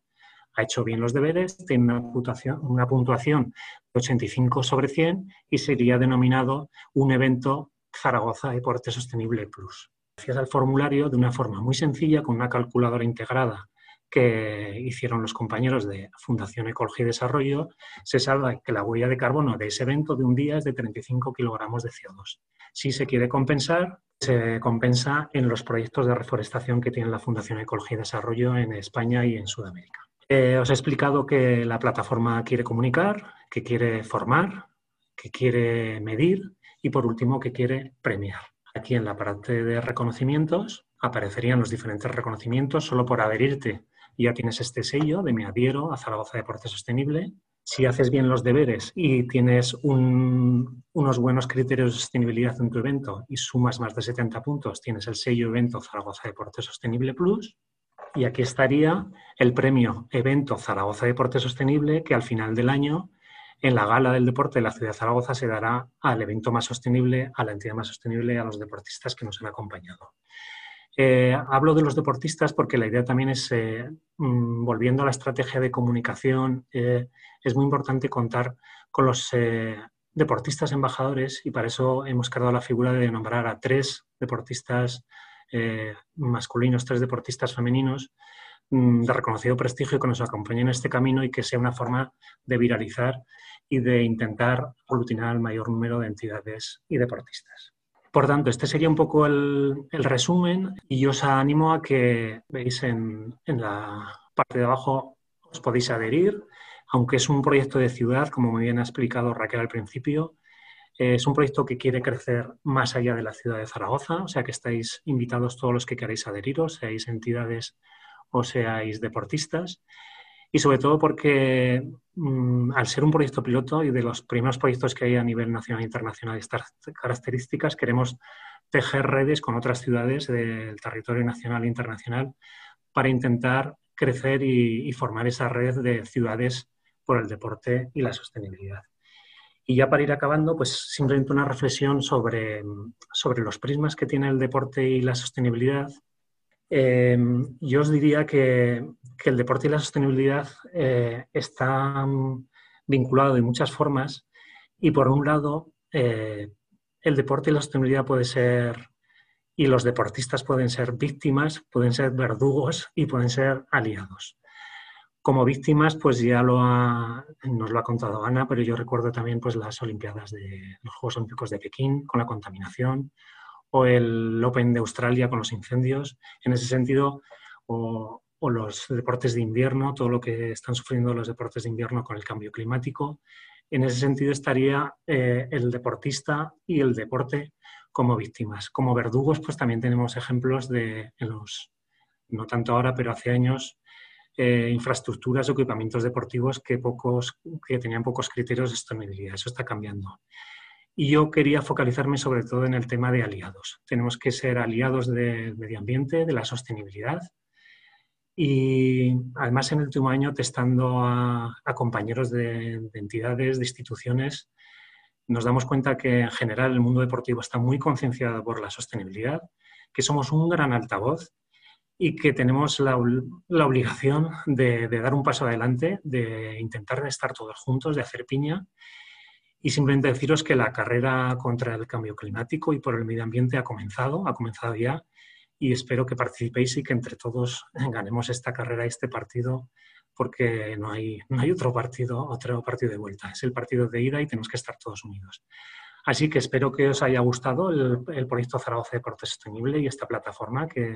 ha hecho bien los deberes, tiene una puntuación, una puntuación de 85 sobre 100 y sería denominado un evento Zaragoza Deporte Sostenible Plus. Gracias al formulario, de una forma muy sencilla, con una calculadora integrada que hicieron los compañeros de Fundación Ecología y Desarrollo, se sabe que la huella de carbono de ese evento de un día es de 35 kilogramos de CO2. Si se quiere compensar, se compensa en los proyectos de reforestación que tiene la Fundación Ecología y Desarrollo en España y en Sudamérica. Eh, os he explicado que la plataforma quiere comunicar, que quiere formar, que quiere medir y, por último, que quiere premiar. Aquí en la parte de reconocimientos aparecerían los diferentes reconocimientos solo por adherirte ya tienes este sello de me adhiero a Zaragoza Deporte Sostenible. Si haces bien los deberes y tienes unos buenos criterios de sostenibilidad en tu evento y sumas más de 70 puntos, tienes el sello evento Zaragoza Deporte Sostenible Plus. Y aquí estaría el premio Evento Zaragoza Deporte Sostenible, que al final del año, en la gala del deporte de la ciudad de Zaragoza, se dará al evento más sostenible, a la entidad más sostenible, a los deportistas que nos han acompañado. Eh, hablo de los deportistas porque la idea también es, eh, mm, volviendo a la estrategia de comunicación, eh, es muy importante contar con los deportistas embajadores y para eso hemos creado la figura de nombrar a tres deportistas masculinos, tres deportistas femeninos mm, de reconocido prestigio que nos acompañen en este camino y que sea una forma de viralizar y de intentar aglutinar al mayor número de entidades y deportistas. Por tanto, este sería un poco el, resumen y os animo a que veis en, la parte de abajo, os podéis adherir, aunque es un proyecto de ciudad, como muy bien ha explicado Raquel al principio, es un proyecto que quiere crecer más allá de la ciudad de Zaragoza, o sea que estáis invitados todos los que queráis adheriros, seáis entidades o seáis deportistas y sobre todo porque mm, al ser un proyecto piloto y de los primeros proyectos que hay a nivel nacional e internacional de estas características, queremos tejer redes con otras ciudades del territorio nacional e internacional para intentar crecer y, formar esa red de ciudades por el deporte y la sostenibilidad. Y ya para ir acabando, pues simplemente una reflexión sobre, sobre los prismas que tiene el deporte y la sostenibilidad. Eh, yo os diría que, el deporte y la sostenibilidad eh, están vinculados de muchas formas y por un lado eh, el deporte y la sostenibilidad puede ser y los deportistas pueden ser víctimas, pueden ser verdugos y pueden ser aliados. Como víctimas, pues ya nos lo ha contado Ana, pero yo recuerdo también pues, las Olimpiadas de los Juegos Olímpicos de Pekín con la contaminación o el Open de Australia con los incendios. En ese sentido, o, los deportes de invierno, todo lo que están sufriendo los deportes de invierno con el cambio climático. En ese sentido estaría eh, el deportista y el deporte como víctimas. Como verdugos, pues también tenemos ejemplos de, los, no tanto ahora, pero hace años, eh, infraestructuras o equipamientos deportivos que, pocos, que tenían pocos criterios de sostenibilidad. Eso está cambiando. Y yo quería focalizarme sobre todo en el tema de aliados. Tenemos que ser aliados del medio ambiente, de la sostenibilidad. Y además en el último año testando a, compañeros de, de, entidades, de instituciones, nos damos cuenta que en general el mundo deportivo está muy concienciado por la sostenibilidad, que somos un gran altavoz y que tenemos la, obligación de, dar un paso adelante, de intentar estar todos juntos, de hacer piña y simplemente deciros que la carrera contra el cambio climático y por el medio ambiente ha comenzado, ha comenzado ya y espero que participéis y que entre todos ganemos esta carrera, este partido porque no hay, no hay otro partido, otro partido de vuelta. Es el partido de ida y tenemos que estar todos unidos. Así que espero que os haya gustado el, el proyecto Zaragoza Deporte Sostenible y esta plataforma que,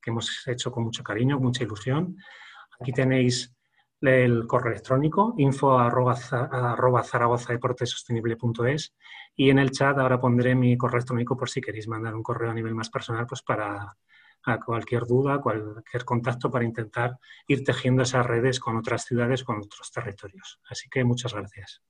que, hemos hecho con mucho cariño, mucha ilusión. Aquí tenéis el correo electrónico info arroba, arroba y en el chat ahora pondré mi correo electrónico por si queréis mandar un correo a nivel más personal pues para, a cualquier duda, cualquier contacto para intentar ir tejiendo esas redes con otras ciudades, con otros territorios. Así que muchas gracias.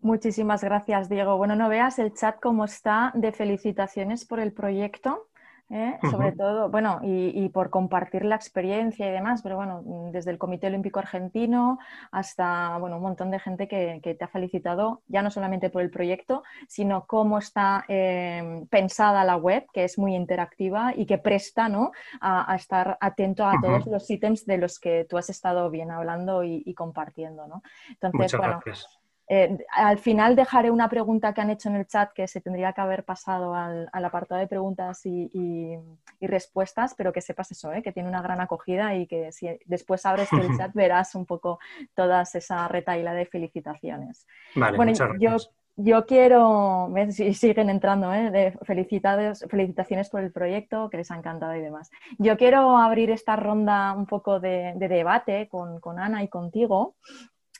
Muchísimas gracias, Diego. Bueno, no veas el chat cómo está de felicitaciones por el proyecto. ¿Eh? sobre todo, bueno, y, por compartir la experiencia y demás, pero bueno, desde el Comité Olímpico Argentino hasta, bueno, un montón de gente que, te ha felicitado, ya no solamente por el proyecto, sino cómo está eh, pensada la web, que es muy interactiva y que presta, ¿no? A, estar atento a todos los ítems de los que tú has estado bien hablando y, compartiendo, ¿no? Entonces, bueno. Gracias. Eh, al final dejaré una pregunta que han hecho en el chat que se tendría que haber pasado al, apartado de preguntas y, respuestas, pero que sepas eso, ¿eh? que tiene una gran acogida y que si después abres el chat verás un poco todas esa retaila de felicitaciones. Vale, muchas gracias. Yo, quiero, y siguen entrando, ¿eh? de felicitaciones por el proyecto, que les ha encantado y demás. Yo quiero abrir esta ronda un poco de, debate con, con Ana y contigo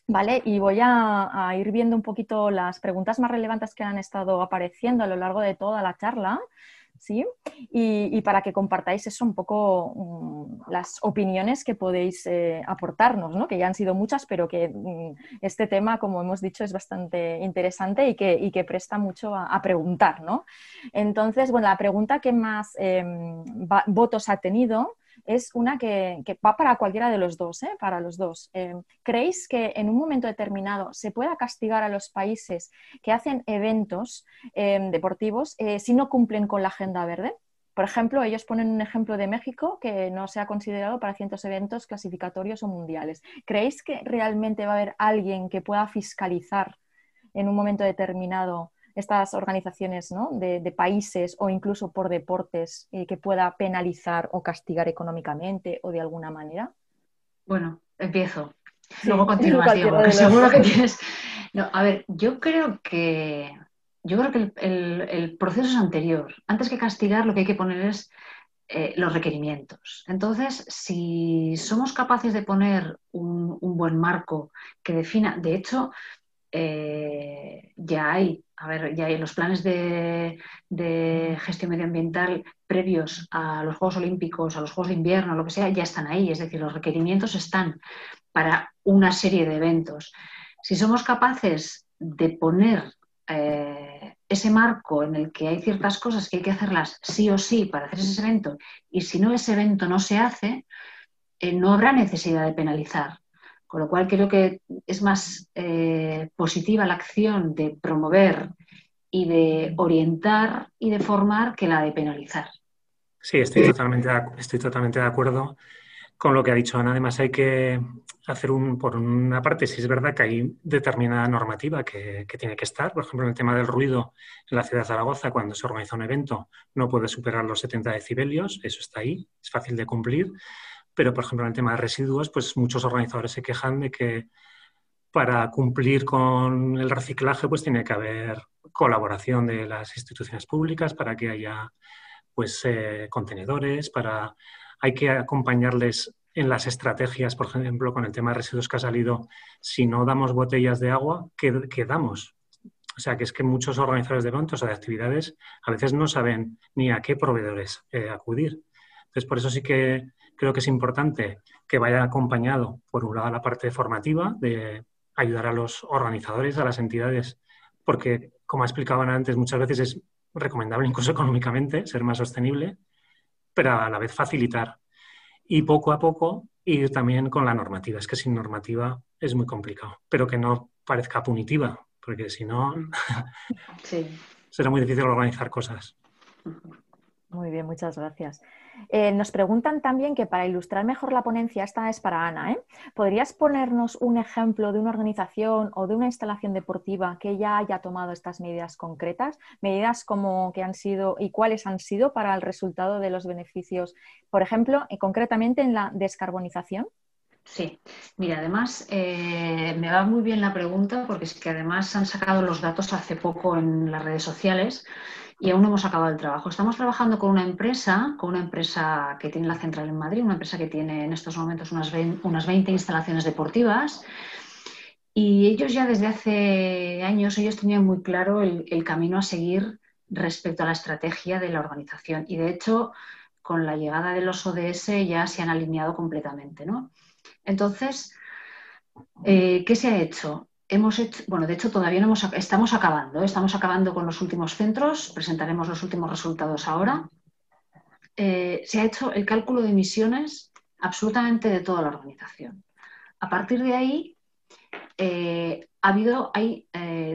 ¿vale? Y voy a, ir viendo un poquito las preguntas más relevantes que han estado apareciendo a lo largo de toda la charla. ¿Sí? Y, para que compartáis eso un poco mm, las opiniones que podéis eh, aportarnos, ¿no? que ya han sido muchas, pero que mm, este tema, como hemos dicho, es bastante interesante y que, presta mucho a, preguntar. ¿no? Entonces, bueno, la pregunta que más em, votos ha tenido es una que, va para cualquiera de los dos, ¿eh? para los dos. Eh, ¿Creéis que en un momento determinado se pueda castigar a los países que hacen eventos eh, deportivos si no cumplen con la agenda verde? Por ejemplo, ellos ponen un ejemplo de México que no se ha considerado para ciertos eventos clasificatorios o mundiales. ¿Creéis que realmente va a haber alguien que pueda fiscalizar en un momento determinado estas organizaciones de, países o incluso por deportes eh, que pueda penalizar o castigar económicamente o de alguna manera? Bueno, empiezo. Luego continúas, Diego, seguro que tienes. No, a ver, yo creo que yo creo que el, proceso es anterior. Antes que castigar, lo que hay que poner es eh, los requerimientos. Entonces, si somos capaces de poner un, un, buen marco que defina, de hecho, eh, ya hay, a ver, ya hay los planes de, gestión medioambiental previos a los Juegos Olímpicos, a los Juegos de Invierno, lo que sea, ya están ahí. Es decir, los requerimientos están para una serie de eventos. Si somos capaces de poner eh, ese marco en el que hay ciertas cosas que hay que hacerlas sí o sí para hacer ese evento, y si no ese evento no se hace, eh, no habrá necesidad de penalizar. Con lo cual creo que es más eh, positiva la acción de promover y de orientar y de formar que la de penalizar. Sí, estoy totalmente, estoy totalmente de acuerdo con lo que ha dicho Ana. Además, hay que hacer un, por una parte, si es verdad que hay determinada normativa que, tiene que estar. Por ejemplo, en el tema del ruido en la ciudad de Zaragoza, cuando se organiza un evento, no puede superar los 70 decibelios, eso está ahí, es fácil de cumplir. Pero, por ejemplo, en el tema de residuos, pues muchos organizadores se quejan de que para cumplir con el reciclaje, pues tiene que haber colaboración de las instituciones públicas para que haya pues eh, contenedores, para hay que acompañarles en las estrategias, por ejemplo, con el tema de residuos que ha salido, si no damos botellas de agua, ¿qué, damos? O sea, que es que muchos organizadores de eventos o de actividades a veces no saben ni a qué proveedores eh, acudir. Entonces, por eso sí que creo que es importante que vaya acompañado, por un lado, la parte formativa, de ayudar a los organizadores, a las entidades, porque, como explicaban antes, muchas veces es recomendable incluso económicamente ser más sostenible, pero a la vez facilitar. Y poco a poco ir también con la normativa. Es que sin normativa es muy complicado, pero que no parezca punitiva, porque si no, será muy difícil organizar cosas. Muy bien, muchas gracias. Eh, nos preguntan también que para ilustrar mejor la ponencia, esta es para Ana, ¿eh? ¿podrías ponernos un ejemplo de una organización o de una instalación deportiva que ya haya tomado estas medidas concretas? Medidas como que han sido y cuáles han sido para el resultado de los beneficios, por ejemplo, y concretamente en la descarbonización. Sí, mira, además eh, me va muy bien la pregunta porque es que además han sacado los datos hace poco en las redes sociales y aún no hemos acabado el trabajo. Estamos trabajando con una empresa, con una empresa que tiene la central en Madrid, una empresa que tiene en estos momentos unas 20, unas 20 instalaciones deportivas. Y ellos ya desde hace años, ellos tenían muy claro el, el camino a seguir respecto a la estrategia de la organización. Y de hecho, con la llegada de los ODS ya se han alineado completamente. ¿no? Entonces, eh, ¿qué se ha hecho? Hemos hecho, bueno, de hecho todavía no hemos, estamos acabando, ¿eh? estamos acabando con los últimos centros, presentaremos los últimos resultados ahora. Eh, se ha hecho el cálculo de emisiones absolutamente de toda la organización. A partir de ahí, ha habido, hay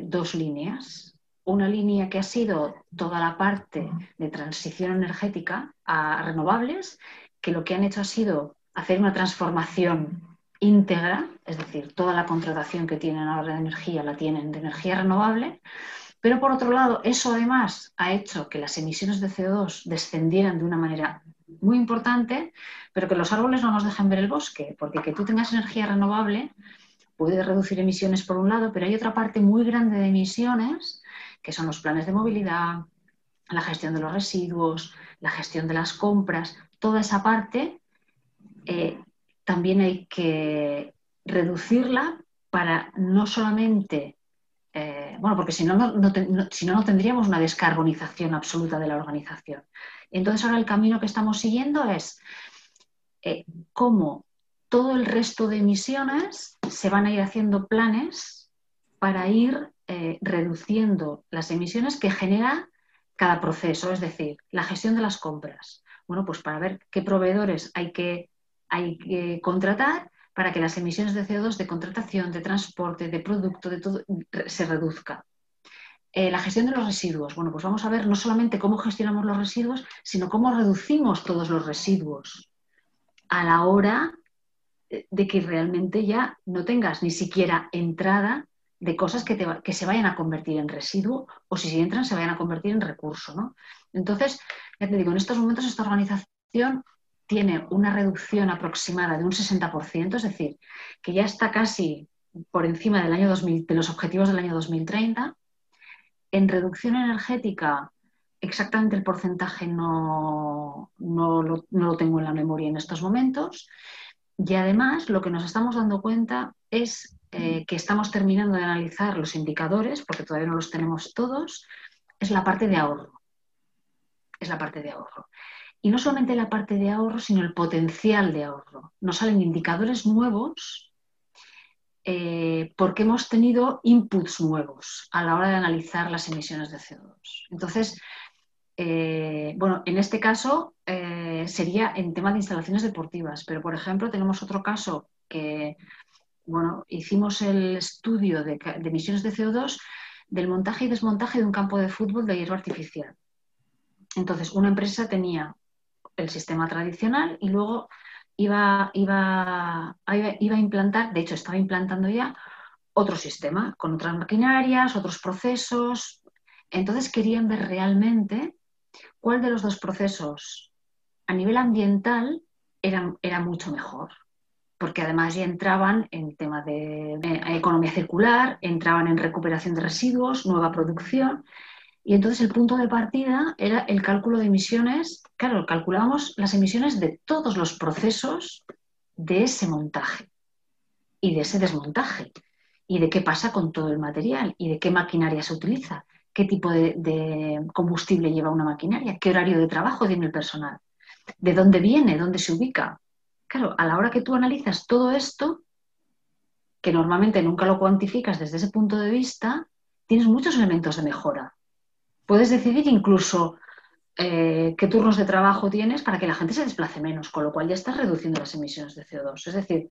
dos líneas. Una línea que ha sido toda la parte de transición energética a renovables, que lo que han hecho ha sido hacer una transformación íntegra, es decir, toda la contratación que tienen ahora de energía la tienen de energía renovable, pero por otro lado, eso además ha hecho que las emisiones de CO2 descendieran de una manera muy importante, pero que los árboles no nos dejan ver el bosque, porque que tú tengas energía renovable puede reducir emisiones por un lado, pero hay otra parte muy grande de emisiones, que son los planes de movilidad, la gestión de los residuos, la gestión de las compras, toda esa parte eh, también hay que reducirla para no solamente, eh, bueno, porque si no no, no, no tendríamos una descarbonización absoluta de la organización. Entonces ahora el camino que estamos siguiendo es eh, cómo todo el resto de emisiones se van a ir haciendo planes para ir eh, reduciendo las emisiones que genera cada proceso, es decir, la gestión de las compras. Bueno, pues para ver qué proveedores hay que hay que contratar para que las emisiones de CO2 de contratación, de transporte, de producto, de todo, se reduzca. Eh, la gestión de los residuos. Bueno, pues vamos a ver no solamente cómo gestionamos los residuos, sino cómo reducimos todos los residuos a la hora de que realmente ya no tengas ni siquiera entrada de cosas que, que se vayan a convertir en residuo o si entran se vayan a convertir en recurso. ¿no? Entonces, ya te digo, en estos momentos esta organización tiene una reducción aproximada de un 60%, es decir, que ya está casi por encima del año 2000, de los objetivos del año 2030. En reducción energética, exactamente el porcentaje no, no, lo, tengo en la memoria en estos momentos. Y además, lo que nos estamos dando cuenta es eh, que estamos terminando de analizar los indicadores, porque todavía no los tenemos todos, es la parte de ahorro. Es la parte de ahorro. Y no solamente la parte de ahorro, sino el potencial de ahorro. Nos salen indicadores nuevos eh, porque hemos tenido inputs nuevos a la hora de analizar las emisiones de CO2. Entonces, eh, bueno, en este caso eh, sería en tema de instalaciones deportivas, pero por ejemplo tenemos otro caso que, bueno, hicimos el estudio de, de emisiones de CO2 del montaje y desmontaje de un campo de fútbol de hierro artificial. Entonces, una empresa tenía el sistema tradicional y luego iba, iba, iba a implantar, de hecho estaba implantando ya otro sistema con otras maquinarias, otros procesos. Entonces querían ver realmente cuál de los dos procesos a nivel ambiental era, era mucho mejor. Porque además ya entraban en tema de economía circular, entraban en recuperación de residuos, nueva producción. Y entonces el punto de partida era el cálculo de emisiones. Claro, calculábamos las emisiones de todos los procesos de ese montaje y de ese desmontaje. Y de qué pasa con todo el material y de qué maquinaria se utiliza, qué tipo de, combustible lleva una maquinaria, qué horario de trabajo tiene el personal, de dónde viene, dónde se ubica. Claro, a la hora que tú analizas todo esto, que normalmente nunca lo cuantificas desde ese punto de vista, tienes muchos elementos de mejora puedes decidir incluso eh, qué turnos de trabajo tienes para que la gente se desplace menos, con lo cual ya estás reduciendo las emisiones de CO2. Es decir,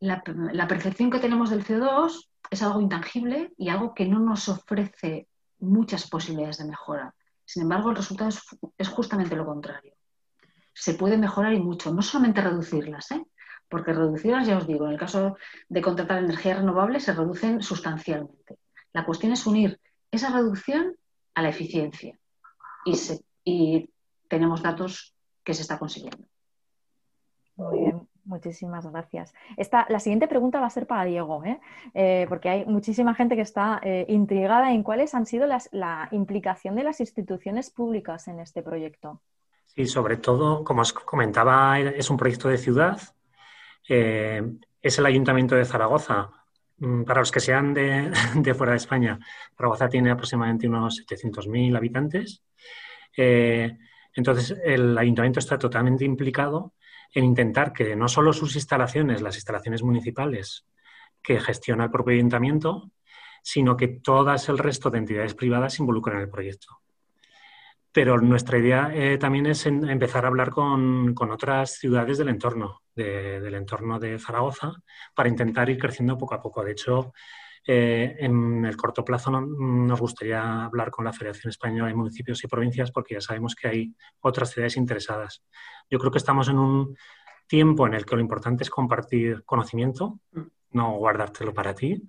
la, percepción que tenemos del CO2 es algo intangible y algo que no nos ofrece muchas posibilidades de mejora. Sin embargo, el resultado es, justamente lo contrario. Se puede mejorar y mucho, no solamente reducirlas, ¿eh? porque reducirlas, ya os digo, en el caso de contratar energías renovables se reducen sustancialmente. La cuestión es unir esa reducción a la eficiencia. Y, tenemos datos que se está consiguiendo. Muy bien, muchísimas gracias. Esta, la siguiente pregunta va a ser para Diego, ¿eh? Eh, porque hay muchísima gente que está eh, intrigada en cuáles han sido las, la implicación de las instituciones públicas en este proyecto. Sí, sobre todo, como os comentaba, es un proyecto de ciudad. es el Ayuntamiento de Zaragoza para los que sean de, fuera de España, Zaragoza tiene aproximadamente unos 700.000 habitantes. Eh, entonces, el ayuntamiento está totalmente implicado en intentar que no solo sus instalaciones, las instalaciones municipales que gestiona el propio ayuntamiento, sino que todas el resto de entidades privadas se involucren en el proyecto. Pero nuestra idea eh, también es empezar a hablar con, otras ciudades del entorno, del entorno de Zaragoza, para intentar ir creciendo poco a poco. De hecho, eh, en el corto plazo nos gustaría hablar con la Federación Española de Municipios y Provincias porque ya sabemos que hay otras ciudades interesadas. Yo creo que estamos en un tiempo en el que lo importante es compartir conocimiento, no guardártelo para ti.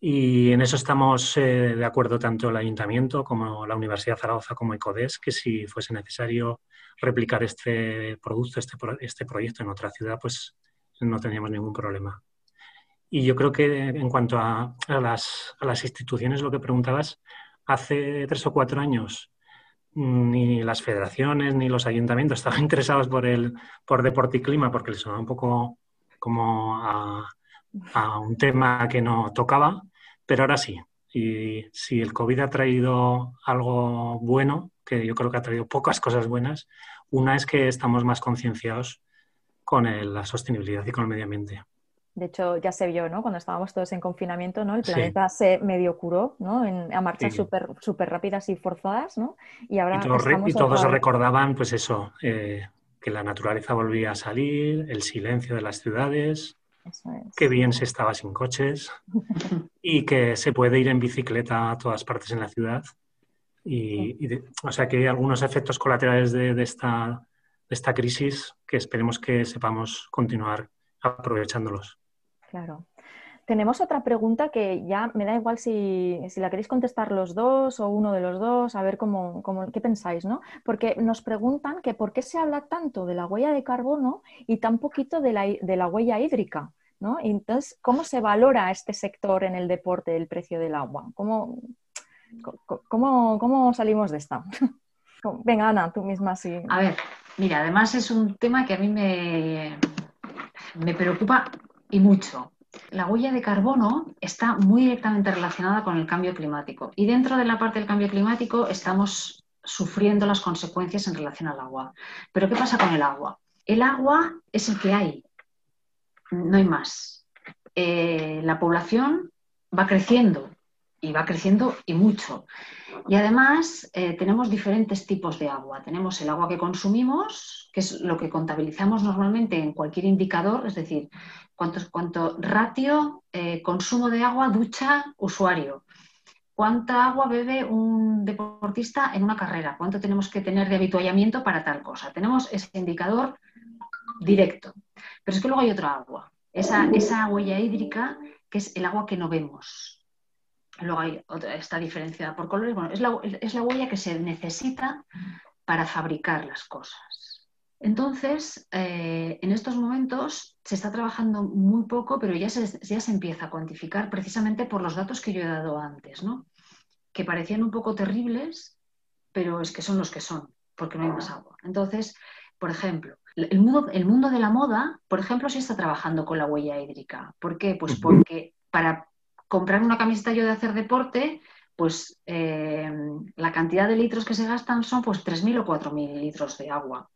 Y en eso estamos eh, de acuerdo tanto el Ayuntamiento como la Universidad de Zaragoza como ECODES, que si fuese necesario replicar este producto, este, este proyecto en otra ciudad, pues no tendríamos ningún problema. Y yo creo que en cuanto a, las, a las instituciones, lo que preguntabas, hace tres o cuatro años ni las federaciones ni los ayuntamientos estaban interesados por el por deporte y clima porque les sonaba un poco como a, a un tema que no tocaba, pero ahora sí. Y si el COVID ha traído algo bueno, que yo creo que ha traído pocas cosas buenas, una es que estamos más concienciados con la sostenibilidad y con el medio ambiente. De hecho, ya se vio, ¿no? Cuando estábamos todos en confinamiento, ¿no? El planeta se medio curó, ¿no? En, a marchas súper super rápidas y forzadas, ¿no? Y ahora y todos, recordaban, pues eso, eh, que la naturaleza volvía a salir, el silencio de las ciudades, Qué bien se estaba sin coches y que se puede ir en bicicleta a todas partes en la ciudad. Y, o sea que hay algunos efectos colaterales de, esta, esta crisis que esperemos que sepamos continuar aprovechándolos. Claro. Tenemos otra pregunta que ya me da igual si, la queréis contestar los dos o uno de los dos, a ver cómo, qué pensáis, ¿no? Porque nos preguntan que por qué se habla tanto de la huella de carbono y tan poquito de la, de la huella hídrica. ¿no? Entonces, ¿cómo se valora este sector en el deporte el precio del agua? ¿Cómo, cómo, salimos de esta? Venga, Ana, tú misma sí. A ver, mira, además es un tema que a mí me, me preocupa y mucho. La huella de carbono está muy directamente relacionada con el cambio climático y dentro de la parte del cambio climático estamos sufriendo las consecuencias en relación al agua. Pero ¿qué pasa con el agua? El agua es el que hay, no hay más. eh, la población va creciendo y va creciendo y mucho. Y además eh, tenemos diferentes tipos de agua. Tenemos el agua que consumimos, que es lo que contabilizamos normalmente en cualquier indicador, es decir, cuánto, cuánto ratio eh, consumo de agua ducha usuario, cuánta agua bebe un deportista en una carrera, cuánto tenemos que tener de habituallamiento para tal cosa. Tenemos ese indicador directo. Pero es que luego hay otra agua, esa, esa huella hídrica que es el agua que no vemos, Luego hay otra, está diferenciada por colores. Bueno, es la, es la huella que se necesita para fabricar las cosas. Entonces, eh, en estos momentos se está trabajando muy poco, pero ya se, ya se empieza a cuantificar precisamente por los datos que yo he dado antes, ¿no? que parecían un poco terribles, pero es que son los que son, porque no hay más agua. Entonces, por ejemplo, el mundo, el mundo de la moda, por ejemplo, sí está trabajando con la huella hídrica. ¿Por qué? Pues porque para comprar una camiseta yo de hacer deporte, pues eh, la cantidad de litros que se gastan son pues 3.000 o 4.000 litros de agua.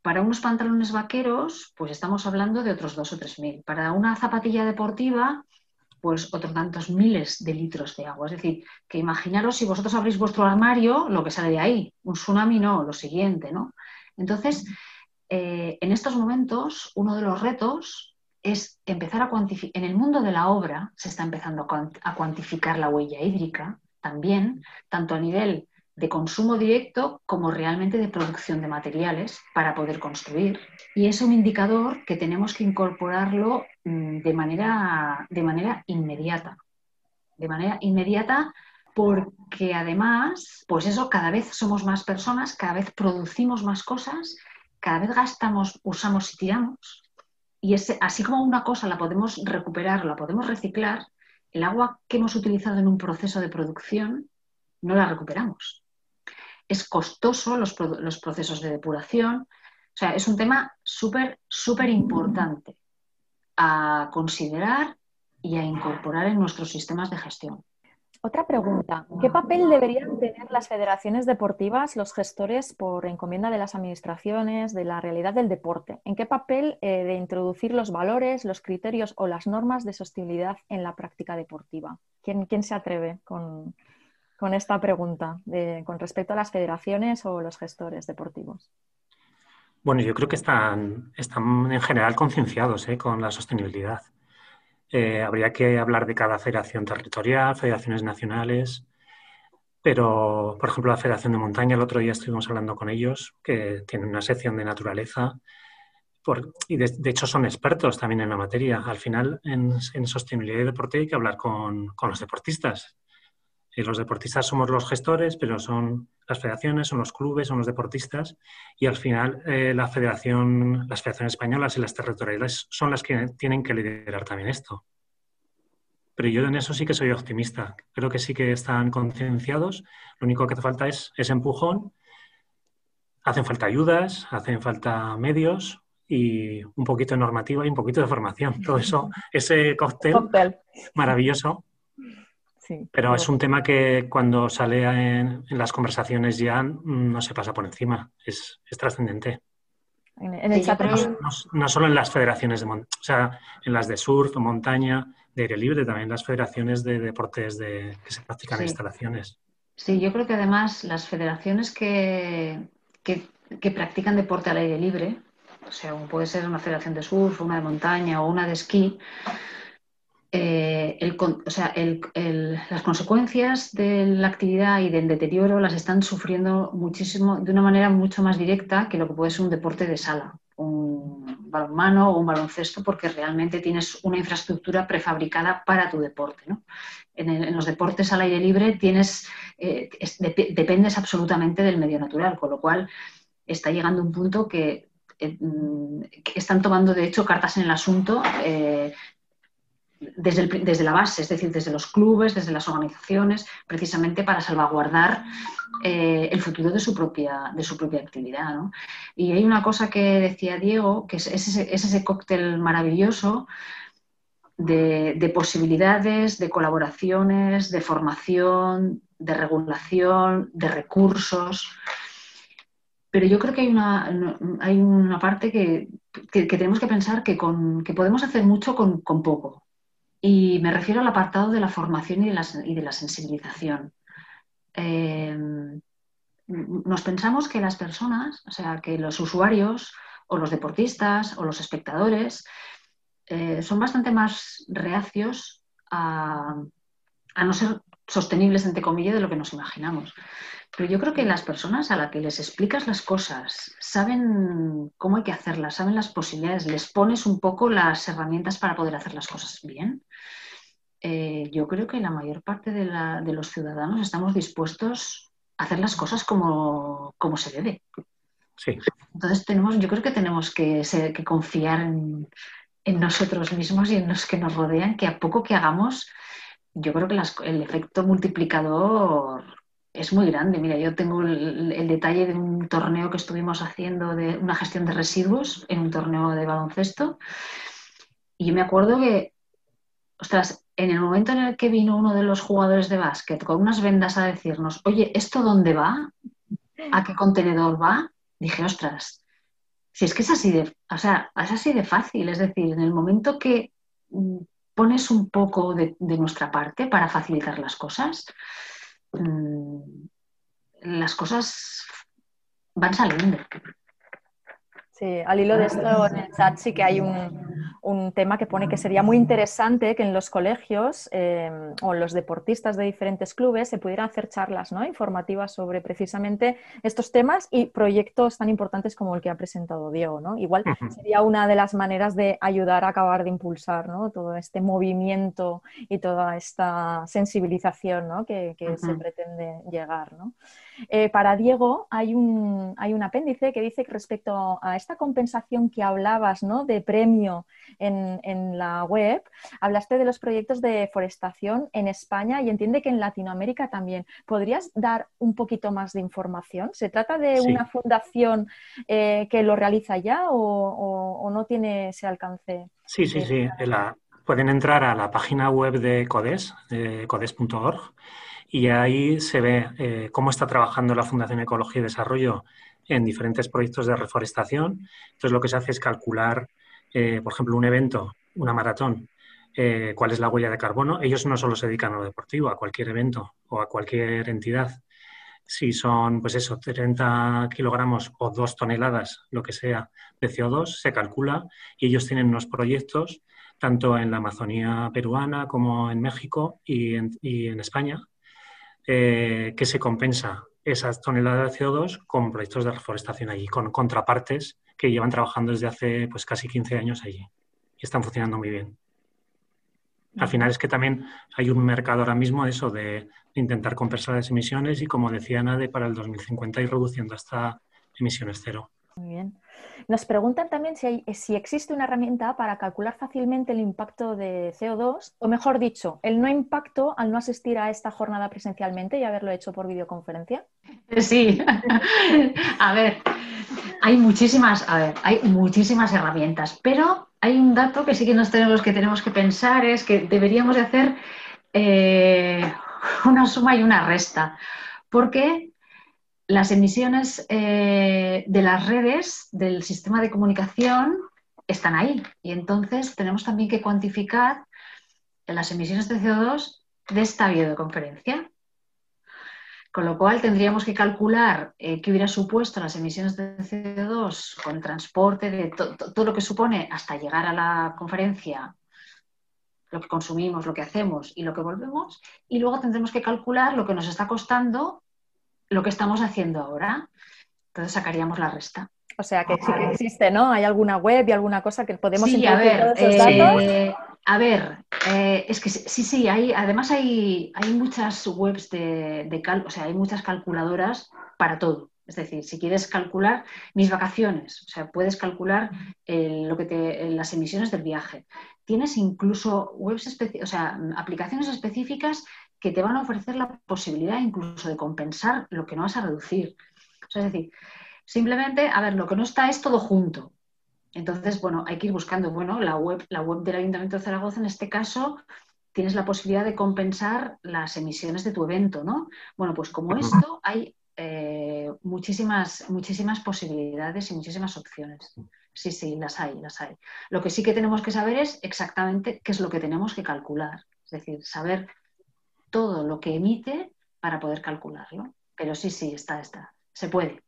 Para unos pantalones vaqueros, pues estamos hablando de otros 2 o 3.000. Para una zapatilla deportiva, pues otros tantos miles de litros de agua. Es decir, que imaginaros si vosotros abrís vuestro armario, lo que sale de ahí. Un tsunami no, lo siguiente, ¿no? Entonces, eh, en estos momentos, uno de los retos es empezar a cuantificar, en el mundo de la obra se está empezando a cuantificar la huella hídrica también, tanto a nivel de consumo directo como realmente de producción de materiales para poder construir. Y es un indicador que tenemos que incorporarlo mm, de manera, de manera inmediata. De manera inmediata porque además, pues eso, cada vez somos más personas, cada vez producimos más cosas, cada vez gastamos, usamos y tiramos. Y así como una cosa la podemos recuperar, la podemos reciclar, el agua que hemos utilizado en un proceso de producción no la recuperamos. Es costoso los, los procesos de depuración. O sea, es un tema súper, súper importante a considerar y a incorporar en nuestros sistemas de gestión. Otra pregunta. ¿Qué papel deberían tener las federaciones deportivas, los gestores por encomienda de las administraciones, de la realidad del deporte? ¿En qué papel eh, de introducir los valores, los criterios o las normas de sostenibilidad en la práctica deportiva? ¿Quién, quién se atreve con, esta pregunta con respecto a las federaciones o los gestores deportivos? Bueno, yo creo que están, están en general concienciados eh, con la sostenibilidad. Eh, habría que hablar de cada federación territorial, federaciones nacionales, pero, por ejemplo, la Federación de Montaña, el otro día estuvimos hablando con ellos, que tienen una sección de naturaleza, y de, hecho son expertos también en la materia. Al final, en, sostenibilidad y deporte hay que hablar con, los deportistas. Y los deportistas somos los gestores, pero son las federaciones, son los clubes, son los deportistas, y al final eh, la federación, las federaciones españolas y las territoriales son las que tienen que liderar también esto. Pero yo en eso sí que soy optimista. Creo que sí que están concienciados. Lo único que hace falta es ese empujón. Hacen falta ayudas, hacen falta medios y un poquito de normativa y un poquito de formación. Todo eso, ese cóctel. maravilloso pero es un tema que cuando sale en, las conversaciones ya no se pasa por encima, es, trascendente. no, solo en las federaciones de o sea, en las de surf, montaña, de aire libre, también las federaciones de deportes de, que se practican en instalaciones. Sí, yo creo que además las federaciones que, que, practican deporte al aire libre, o sea, puede ser una federación de surf, una de montaña o una de esquí, eh, las consecuencias de la actividad y del deterioro las están sufriendo muchísimo, de una manera mucho más directa que lo que puede ser un deporte de sala, un balonmano o un baloncesto, porque realmente tienes una infraestructura prefabricada para tu deporte. En, los deportes al aire libre tienes, eh, dependes absolutamente del medio natural, con lo cual está llegando un punto que eh, mm, están tomando, de hecho, cartas en el asunto desde, desde, la base, es decir, desde los clubes, desde las organizaciones, precisamente para salvaguardar eh, el futuro de su propia, de su propia actividad. Y hay una cosa que decía Diego, que es, ese, cóctel maravilloso de, posibilidades, de colaboraciones, de formación, de regulación, de recursos. Pero yo creo que hay una, hay una parte que, tenemos que pensar que, con, que podemos hacer mucho con, con poco Y me refiero al apartado de la formación y de la, y de la sensibilización. Eh, nos pensamos que las personas, o sea, que los usuarios o los deportistas o los espectadores eh, son bastante más reacios a, no ser sostenibles, entre comillas, de lo que nos imaginamos. Pero yo creo que las personas a las que les explicas las cosas saben cómo hay que hacerlas, saben las posibilidades, les pones un poco las herramientas para poder hacer las cosas bien. Eh, yo creo que la mayor parte de, de los ciudadanos estamos dispuestos hacer las cosas como, se debe. Sí. Entonces tenemos, yo creo que tenemos que, confiar en, nosotros mismos y en los que nos rodean, que a poco que hagamos, yo creo que el efecto multiplicador es muy grande. Mira, yo tengo el, detalle de un torneo que estuvimos haciendo de una gestión de residuos en un torneo de baloncesto. Y me acuerdo que, ostras, en el momento en el que vino uno de los jugadores de básquet con unas vendas a decirnos, oye, ¿esto dónde va? ¿A qué contenedor va? Dije, ostras, si es que es así de, o sea, es así de fácil. Es decir, en el momento que mm, pones un poco de, nuestra parte para facilitar las cosas, mm, las cosas van saliendo. Sí, al hilo de esto en el chat sí que hay un, tema que pone que sería muy interesante que en los colegios eh, o los deportistas de diferentes clubes se pudieran hacer charlas ¿no? informativas sobre precisamente estos temas y proyectos tan importantes como el que ha presentado Diego. ¿no? Igual sería una de las maneras de ayudar a acabar de impulsar ¿no? todo este movimiento y toda esta sensibilización ¿no? que, se pretende llegar. ¿no? Eh, para Diego hay un, hay un apéndice que dice que respecto a esta compensación que hablabas ¿no? de premio en, en, la web, hablaste de los proyectos de forestación en España y entiende que en Latinoamérica también. ¿Podrías dar un poquito más de información? ¿Se trata de una fundación eh, que lo realiza ya o, no tiene ese alcance? Sí, sí, sí. pueden entrar a la página web de CODES, de codes.org y ahí se ve eh, cómo está trabajando la Fundación Ecología y Desarrollo en diferentes proyectos de reforestación. Entonces lo que se hace es calcular, eh, por ejemplo, un evento, una maratón, eh, cuál es la huella de carbono. Ellos no solo se dedican a lo deportivo, a cualquier evento o a cualquier entidad. Si son, pues eso, 30 kilogramos o 2 toneladas, lo que sea, de CO2, se calcula y ellos tienen unos proyectos tanto en la Amazonía peruana como en México y en España, eh, que se compensa esas toneladas de CO2 con proyectos de reforestación allí, con contrapartes que llevan trabajando desde hace pues, casi 15 años allí y están funcionando muy bien. Al final es que también hay un mercado ahora mismo de eso, de, intentar compensar las emisiones y, como decía Nade, para el 2050 ir reduciendo hasta emisiones cero. Muy bien. Nos preguntan también si, existe una herramienta para calcular fácilmente el impacto de CO2, o mejor dicho, el no impacto al no asistir a esta jornada presencialmente y haberlo hecho por videoconferencia. Sí, a ver, hay muchísimas, a ver, hay muchísimas herramientas, pero hay un dato que sí que nos tenemos que tenemos que pensar es que deberíamos de hacer eh, una suma y una resta, porque las emisiones eh, de las redes del sistema de comunicación están ahí. Y entonces tenemos también que cuantificar las emisiones de CO2 de esta videoconferencia. Con lo cual tendríamos que calcular eh, qué hubiera supuesto las emisiones de CO2 con transporte, de todo lo que supone hasta llegar a la conferencia, lo que consumimos, lo que hacemos y lo que volvemos. Y luego tendremos que calcular lo que nos está costando lo que estamos haciendo ahora. Entonces sacaríamos la resta. O sea que sí que existe, ¿no? ¿Hay alguna web y alguna cosa que podemos sí, a ver, eh, a ver, eh, es que sí, sí, hay, además hay, hay muchas webs de, de o sea, hay muchas calculadoras para todo. Es decir, si quieres calcular mis vacaciones, o sea, puedes calcular lo que te, las emisiones del viaje. Tienes incluso webs, o sea, aplicaciones específicas que te van a ofrecer la posibilidad incluso de compensar lo que no vas a reducir. es decir, simplemente, a ver, lo que no está es todo junto. Entonces, bueno, hay que ir buscando, bueno, la web, la web del Ayuntamiento de Zaragoza en este caso tienes la posibilidad de compensar las emisiones de tu evento, ¿no? Bueno, pues como esto hay eh, muchísimas, muchísimas posibilidades y muchísimas opciones. Sí, sí, las hay, las hay. Lo que sí que tenemos que saber es exactamente qué es lo que tenemos que calcular. Es decir, saber todo lo que emite para poder calcularlo. Pero sí, sí, está, está. Se puede.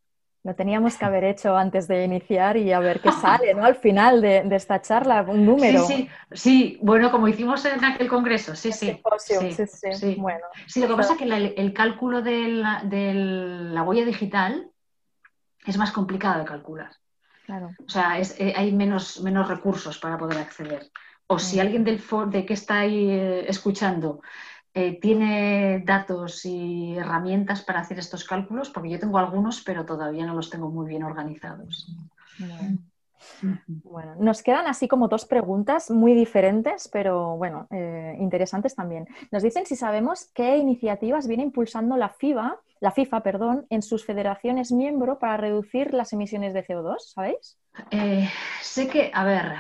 Lo teníamos que haber hecho antes de iniciar y a ver qué sale, ¿no? Al final de, esta charla, un número. Sí, sí, sí, bueno, como hicimos en aquel congreso, sí, sí. Sí, sí, sí, Bueno, sí, lo que pasa es que el cálculo de la, huella digital es más complicado de calcular. Claro. O sea, eh, hay menos, menos recursos para poder acceder. O si alguien del de que está ahí eh, escuchando eh, tiene datos y herramientas para hacer estos cálculos, porque yo tengo algunos, pero todavía no los tengo muy bien organizados. Bueno. nos quedan así como dos preguntas muy diferentes, pero bueno, eh, interesantes también. Nos dicen si sabemos qué iniciativas viene impulsando la FIBA, la FIFA, perdón, en sus federaciones miembro para reducir las emisiones de CO2, ¿sabéis? Eh, sé que, a ver,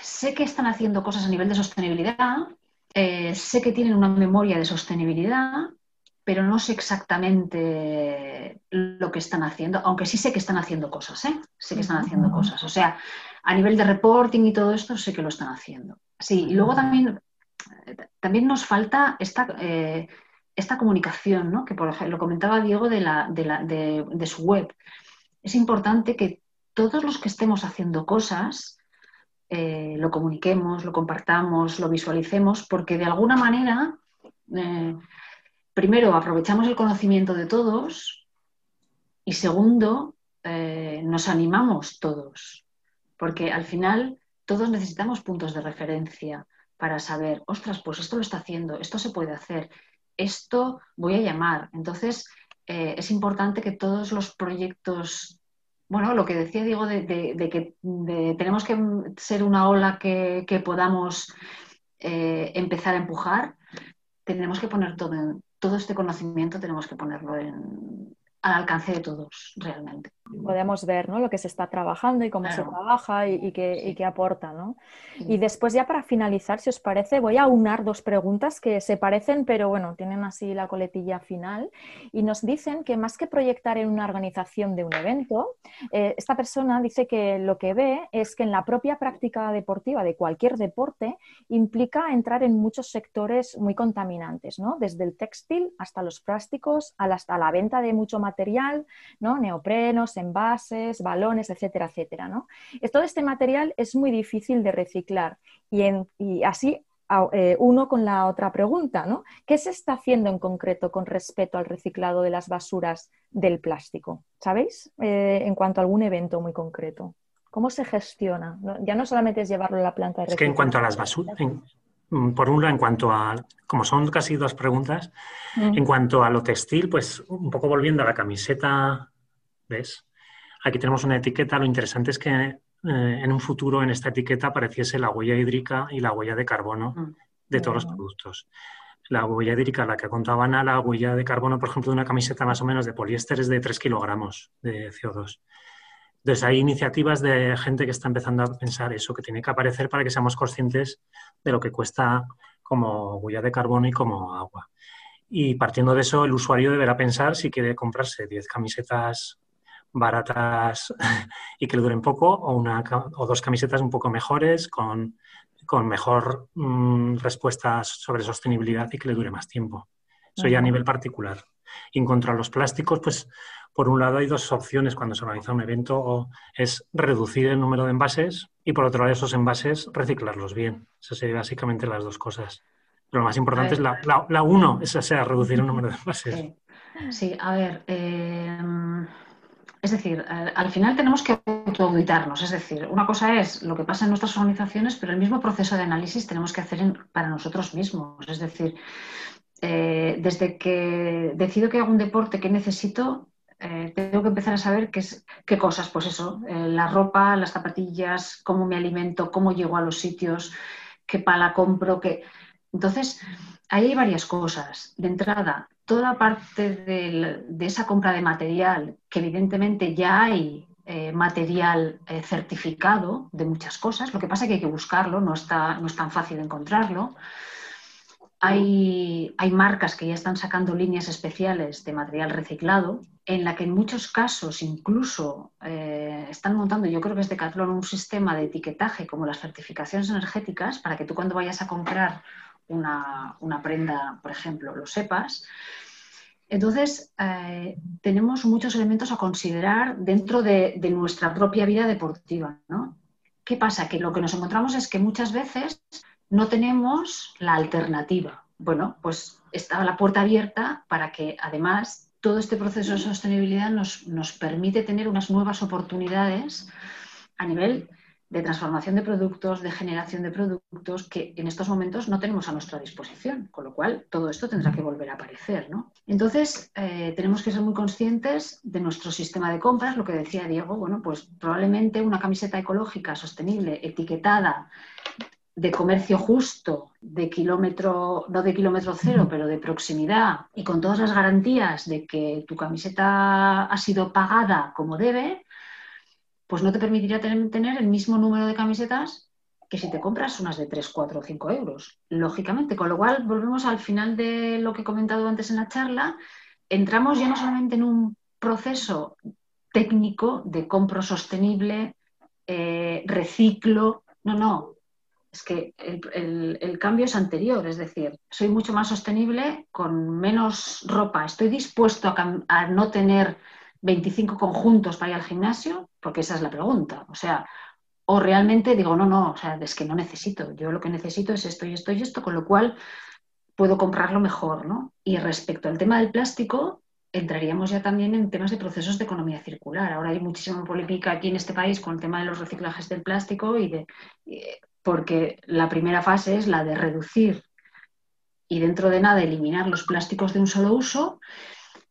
sé que están haciendo cosas a nivel de sostenibilidad, eh, sé que tienen una memoria de sostenibilidad, pero no sé exactamente lo que están haciendo, aunque sí sé que están haciendo cosas, ¿eh? Sé que están haciendo cosas. O sea, a nivel de reporting y todo esto, sé que lo están haciendo. Sí, y luego también, también nos falta esta, eh, esta comunicación, ¿no? Que por ejemplo, lo comentaba Diego de, la, de, de su web. Es importante que todos los que estemos haciendo cosas, eh, lo comuniquemos, lo compartamos, lo visualicemos, porque de alguna manera, eh, primero, aprovechamos el conocimiento de todos y segundo, eh, nos animamos todos, porque al final todos necesitamos puntos de referencia para saber, ostras, pues esto lo está haciendo, esto se puede hacer, esto voy a llamar. Entonces, es importante que todos los proyectos bueno, lo que decía Diego de, que tenemos que ser una ola que, podamos eh, empezar a empujar, tenemos que poner todo, todo este conocimiento, tenemos que ponerlo al alcance de todos realmente podemos ver ¿no? lo que se está trabajando y cómo se trabaja y, qué, aporta. ¿no? Y después ya para finalizar, si os parece, voy a unar dos preguntas que se parecen, pero bueno, tienen así la coletilla final. Y nos dicen que más que proyectar en una organización de un evento, eh, esta persona dice que lo que ve es que en la propia práctica deportiva de cualquier deporte implica entrar en muchos sectores muy contaminantes, ¿no? desde el textil hasta los plásticos, hasta la venta de mucho material, ¿no? neoprenos, envases, balones, etcétera, etcétera. ¿no? Todo este material es muy difícil de reciclar y, así eh, uno con la otra pregunta, ¿no? ¿Qué se está haciendo en concreto con respecto al reciclado de las basuras del plástico? ¿Sabéis? Eh, en cuanto a algún evento muy concreto. ¿Cómo se gestiona? Ya no solamente es llevarlo a la planta de reciclaje. Es que en cuanto a las basuras, por un lado, en cuanto a, como son casi dos preguntas, mm. en cuanto a lo textil, pues un poco volviendo a la camiseta, ¿ves? Aquí tenemos una etiqueta. Lo interesante es que eh, en un futuro en esta etiqueta apareciese la huella hídrica y la huella de carbono mm. de todos los productos. La huella hídrica, la que contaba Ana, la huella de carbono, por ejemplo, de una camiseta más o menos de poliéster es de 3 kilogramos de CO2. Entonces hay iniciativas de gente que está empezando a pensar eso, que tiene que aparecer para que seamos conscientes de lo que cuesta como huella de carbono y como agua. Y partiendo de eso, el usuario deberá pensar si quiere comprarse 10 camisetas baratas y que le duren poco, o, una, o dos camisetas un poco mejores con, con mejor mm, respuestas sobre sostenibilidad y que le dure más tiempo. Eso ya a nivel particular. Y en cuanto a los plásticos, pues por un lado hay dos opciones cuando se organiza un evento, es reducir el número de envases y por otro lado esos envases reciclarlos bien. Esas serían básicamente las dos cosas. Pero lo más importante es la, la, uno, esa sea reducir el número de envases. Sí, a ver, eh, es decir, al final tenemos que autoauditarnos. Es decir, una cosa es lo que pasa en nuestras organizaciones, pero el mismo proceso de análisis tenemos que hacer para nosotros mismos. Es decir, eh, desde que decido que hago un deporte que necesito, eh, tengo que empezar a saber qué, cosas, pues eso, eh, la ropa, las zapatillas, cómo me alimento, cómo llego a los sitios, qué pala compro, qué... Entonces, ahí hay varias cosas. De entrada, toda parte de, esa compra de material, que evidentemente ya hay material certificado de muchas cosas, lo que pasa es que hay que buscarlo, no, está, no es tan fácil encontrarlo. Hay, marcas que ya están sacando líneas especiales de material reciclado, en la que en muchos casos incluso eh, están montando, yo creo que es Decathlon, un sistema de etiquetaje como las certificaciones energéticas para que tú cuando vayas a comprar una, prenda, por ejemplo, lo sepas. Entonces, eh, tenemos muchos elementos a considerar dentro de, de nuestra propia vida deportiva. ¿no? ¿Qué pasa? Que lo que nos encontramos es que muchas veces no tenemos la alternativa. Bueno, pues está la puerta abierta para que además todo este proceso de sostenibilidad nos, nos permite tener unas nuevas oportunidades a nivel de transformación de productos, de generación de productos que en estos momentos no tenemos a nuestra disposición, con lo cual todo esto tendrá que volver a aparecer. ¿no? Entonces, eh, tenemos que ser muy conscientes de nuestro sistema de compras, lo que decía Diego, bueno, pues probablemente una camiseta ecológica, sostenible, etiquetada, de comercio justo, de kilómetro, no de kilómetro cero, pero de proximidad y con todas las garantías de que tu camiseta ha sido pagada como debe, pues no te permitiría tener, el mismo número de camisetas que si te compras unas de 3, 4 o 5 euros, lógicamente. Con lo cual, volvemos al final de lo que he comentado antes en la charla, entramos ya no solamente en un proceso técnico de compro sostenible, eh, reciclo, no, no, es que el, cambio es anterior, es decir, soy mucho más sostenible con menos ropa, estoy dispuesto a, a no tener 25 conjuntos para ir al gimnasio? Porque esa es la pregunta. O sea, o realmente digo, no, no, o sea, es que no necesito. Yo lo que necesito es esto y esto y esto, con lo cual puedo comprarlo mejor, ¿no? Y respecto al tema del plástico, entraríamos ya también en temas de procesos de economía circular. Ahora hay muchísima polémica aquí en este país con el tema de los reciclajes del plástico y de porque la primera fase es la de reducir y dentro de nada eliminar los plásticos de un solo uso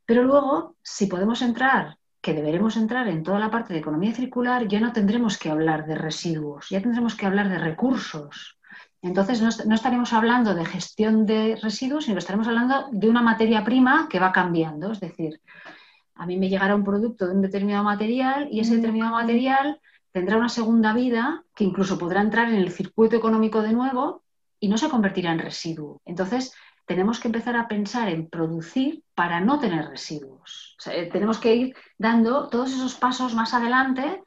pero luego, si podemos entrar, que deberemos entrar en toda la parte de economía circular, ya no tendremos que hablar de residuos, ya tendremos que hablar de recursos. Entonces, no, estaremos hablando de gestión de residuos, sino que estaremos hablando de una materia prima que va cambiando. Es decir, a mí me llegará un producto de un determinado material y ese determinado material tendrá una segunda vida que incluso podrá entrar en el circuito económico de nuevo y no se convertirá en residuo. Entonces, tenemos que empezar a pensar en producir para no tener residuos. Eh, tenemos que ir dando todos esos pasos más adelante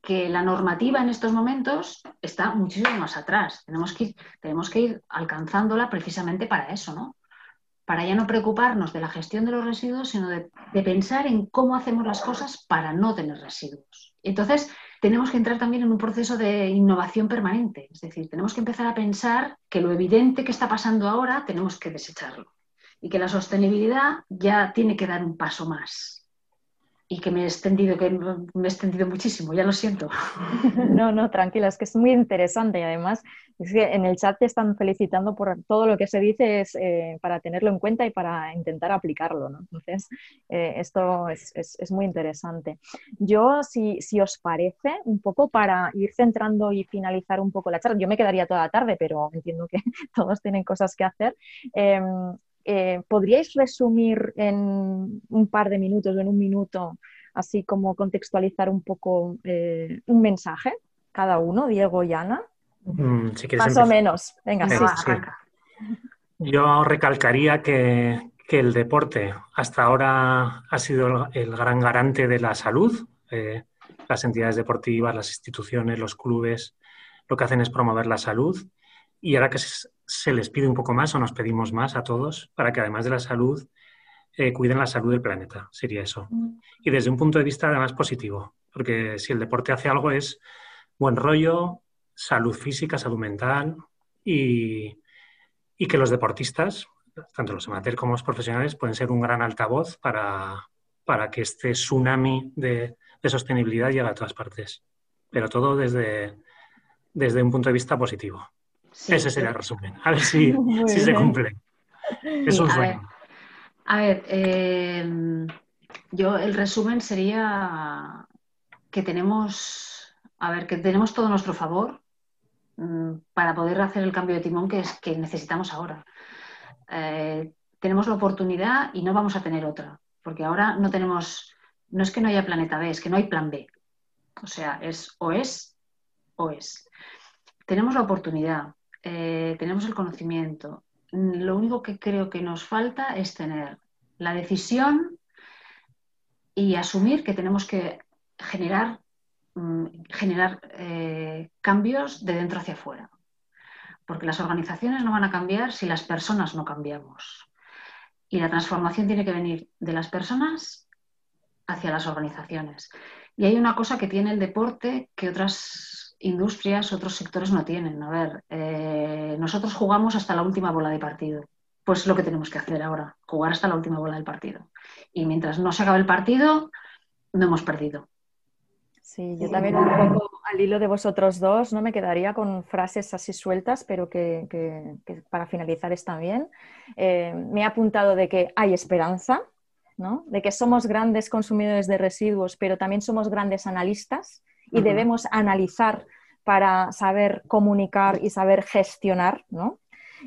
que la normativa en estos momentos está muchísimo más atrás. Tenemos que ir, tenemos que ir alcanzándola precisamente para eso, ¿no? Para ya no preocuparnos de la gestión de los residuos, sino de, de pensar en cómo hacemos las cosas para no tener residuos. Entonces, tenemos que entrar también en un proceso de innovación permanente. Es decir, tenemos que empezar a pensar que lo evidente que está pasando ahora tenemos que desecharlo y que la sostenibilidad ya tiene que dar un paso más y que me he extendido, que me he extendido muchísimo, ya lo siento. No, no, tranquila, es que es muy interesante y además es que en el chat te están felicitando por todo lo que se dice es, eh, para tenerlo en cuenta y para intentar aplicarlo, ¿no? Entonces, eh, esto es, es, muy interesante. Yo, si, si, os parece, un poco para ir centrando y finalizar un poco la charla, yo me quedaría toda la tarde, pero entiendo que todos tienen cosas que hacer. Em, eh, ¿podríais resumir en un par de minutos o en un minuto, así como contextualizar un poco eh, un mensaje, cada uno, Diego y Ana? Mm, Más o menos. Venga, sí. Yo recalcaría que, el deporte hasta ahora ha sido el, gran garante de la salud. Eh, las entidades deportivas, las instituciones, los clubes, lo que hacen es promover la salud. Y ahora que se les pide un poco más o nos pedimos más a todos para que además de la salud eh, cuiden la salud del planeta, sería eso. Mm. Y desde un punto de vista además positivo, porque si el deporte hace algo es buen rollo, salud física, salud mental y, que los deportistas, tanto los amateurs como los profesionales, pueden ser un gran altavoz para, para que este tsunami de, sostenibilidad llegue a todas partes. Pero todo desde, desde un punto de vista positivo. Ese sería el resumen. A ver si, se cumple. Es un sueño. A ver, eh, yo el resumen sería que tenemos, a ver, que tenemos todo a nuestro favor mm, para poder hacer el cambio de timón que, es, que necesitamos ahora. Eh, tenemos la oportunidad y no vamos a tener otra, porque ahora no tenemos, no es que no haya planeta B, es que no hay plan B. O sea, es o es o es. Tenemos la oportunidad, eh, tenemos el conocimiento, lo único que creo que nos falta es tener la decisión y asumir que tenemos que generar, mm, generar eh, cambios de dentro hacia afuera. Porque las organizaciones no van a cambiar si las personas no cambiamos. Y la transformación tiene que venir de las personas hacia las organizaciones. Y hay una cosa que tiene el deporte que otras industrias, otros sectores no tienen. A ver, eh, nosotros jugamos hasta la última bola de partido. Pues lo que tenemos que hacer ahora, jugar hasta la última bola del partido. Y mientras no se acabe el partido, no hemos perdido. Sí, yo también un poco al hilo de vosotros dos, no me quedaría con frases así sueltas, pero que, para finalizar está bien. Eh, me he apuntado de que hay esperanza, ¿no? de que somos grandes consumidores de residuos, pero también somos grandes analistas y debemos analizar para saber comunicar y saber gestionar, ¿no?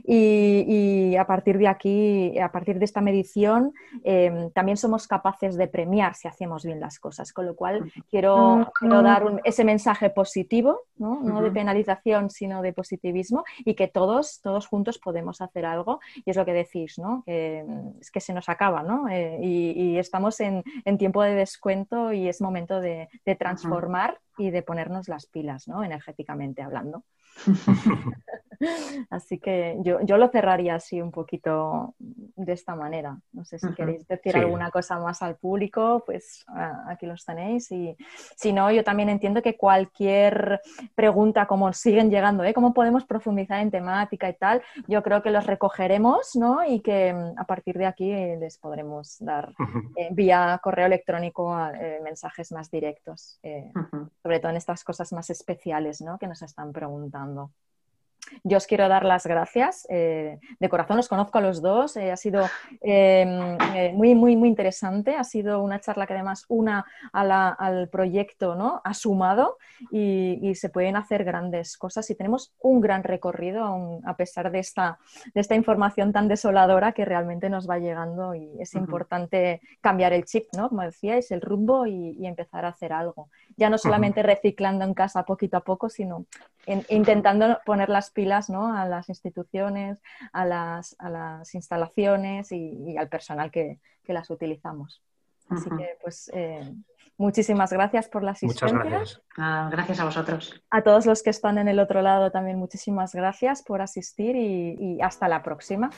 Y, a partir de aquí, a partir de esta medición, em, también somos capaces de premiar si hacemos bien las cosas. Con lo cual, quiero, dar ese mensaje positivo, ¿no? de penalización, sino de positivismo, y que todos, todos juntos podemos hacer algo. Y es lo que decís, ¿no? que es que se nos acaba, ¿no? Eh, y, estamos en, tiempo de descuento y es momento de, transformar y de ponernos las pilas, ¿no? energéticamente hablando. así que yo, lo cerraría así un poquito de esta manera. No sé si queréis decir alguna cosa más al público, pues aquí los tenéis. Y si no, yo también entiendo que cualquier pregunta, como siguen llegando, ¿eh? ¿cómo podemos profundizar en temática y tal? Yo creo que los recogeremos ¿no? y que mm, a partir de aquí eh, les podremos dar eh, vía correo electrónico mensajes más directos, sobre todo en estas cosas más especiales ¿no? que nos están preguntando. Yo os quiero dar las gracias. Eh, de corazón os conozco a los dos. Eh, ha sido em, eh, muy, muy, muy interesante. Ha sido una charla que además una al proyecto ¿no? ha sumado y, se pueden hacer grandes cosas. Y tenemos un gran recorrido a pesar de esta, de esta información tan desoladora que realmente nos va llegando y es importante cambiar el chip, ¿no? como decíais, el rumbo y, empezar a hacer algo. Ya no solamente reciclando en casa poquito a poco, sino intentando poner las pilas ¿no? a las instituciones, a las, a las instalaciones y, al personal que, que, las utilizamos. Así que, pues, eh, muchísimas gracias por la asistencia. Muchas gracias. Ah, gracias a vosotros. A todos los que están en el otro lado también muchísimas gracias por asistir y hasta la próxima.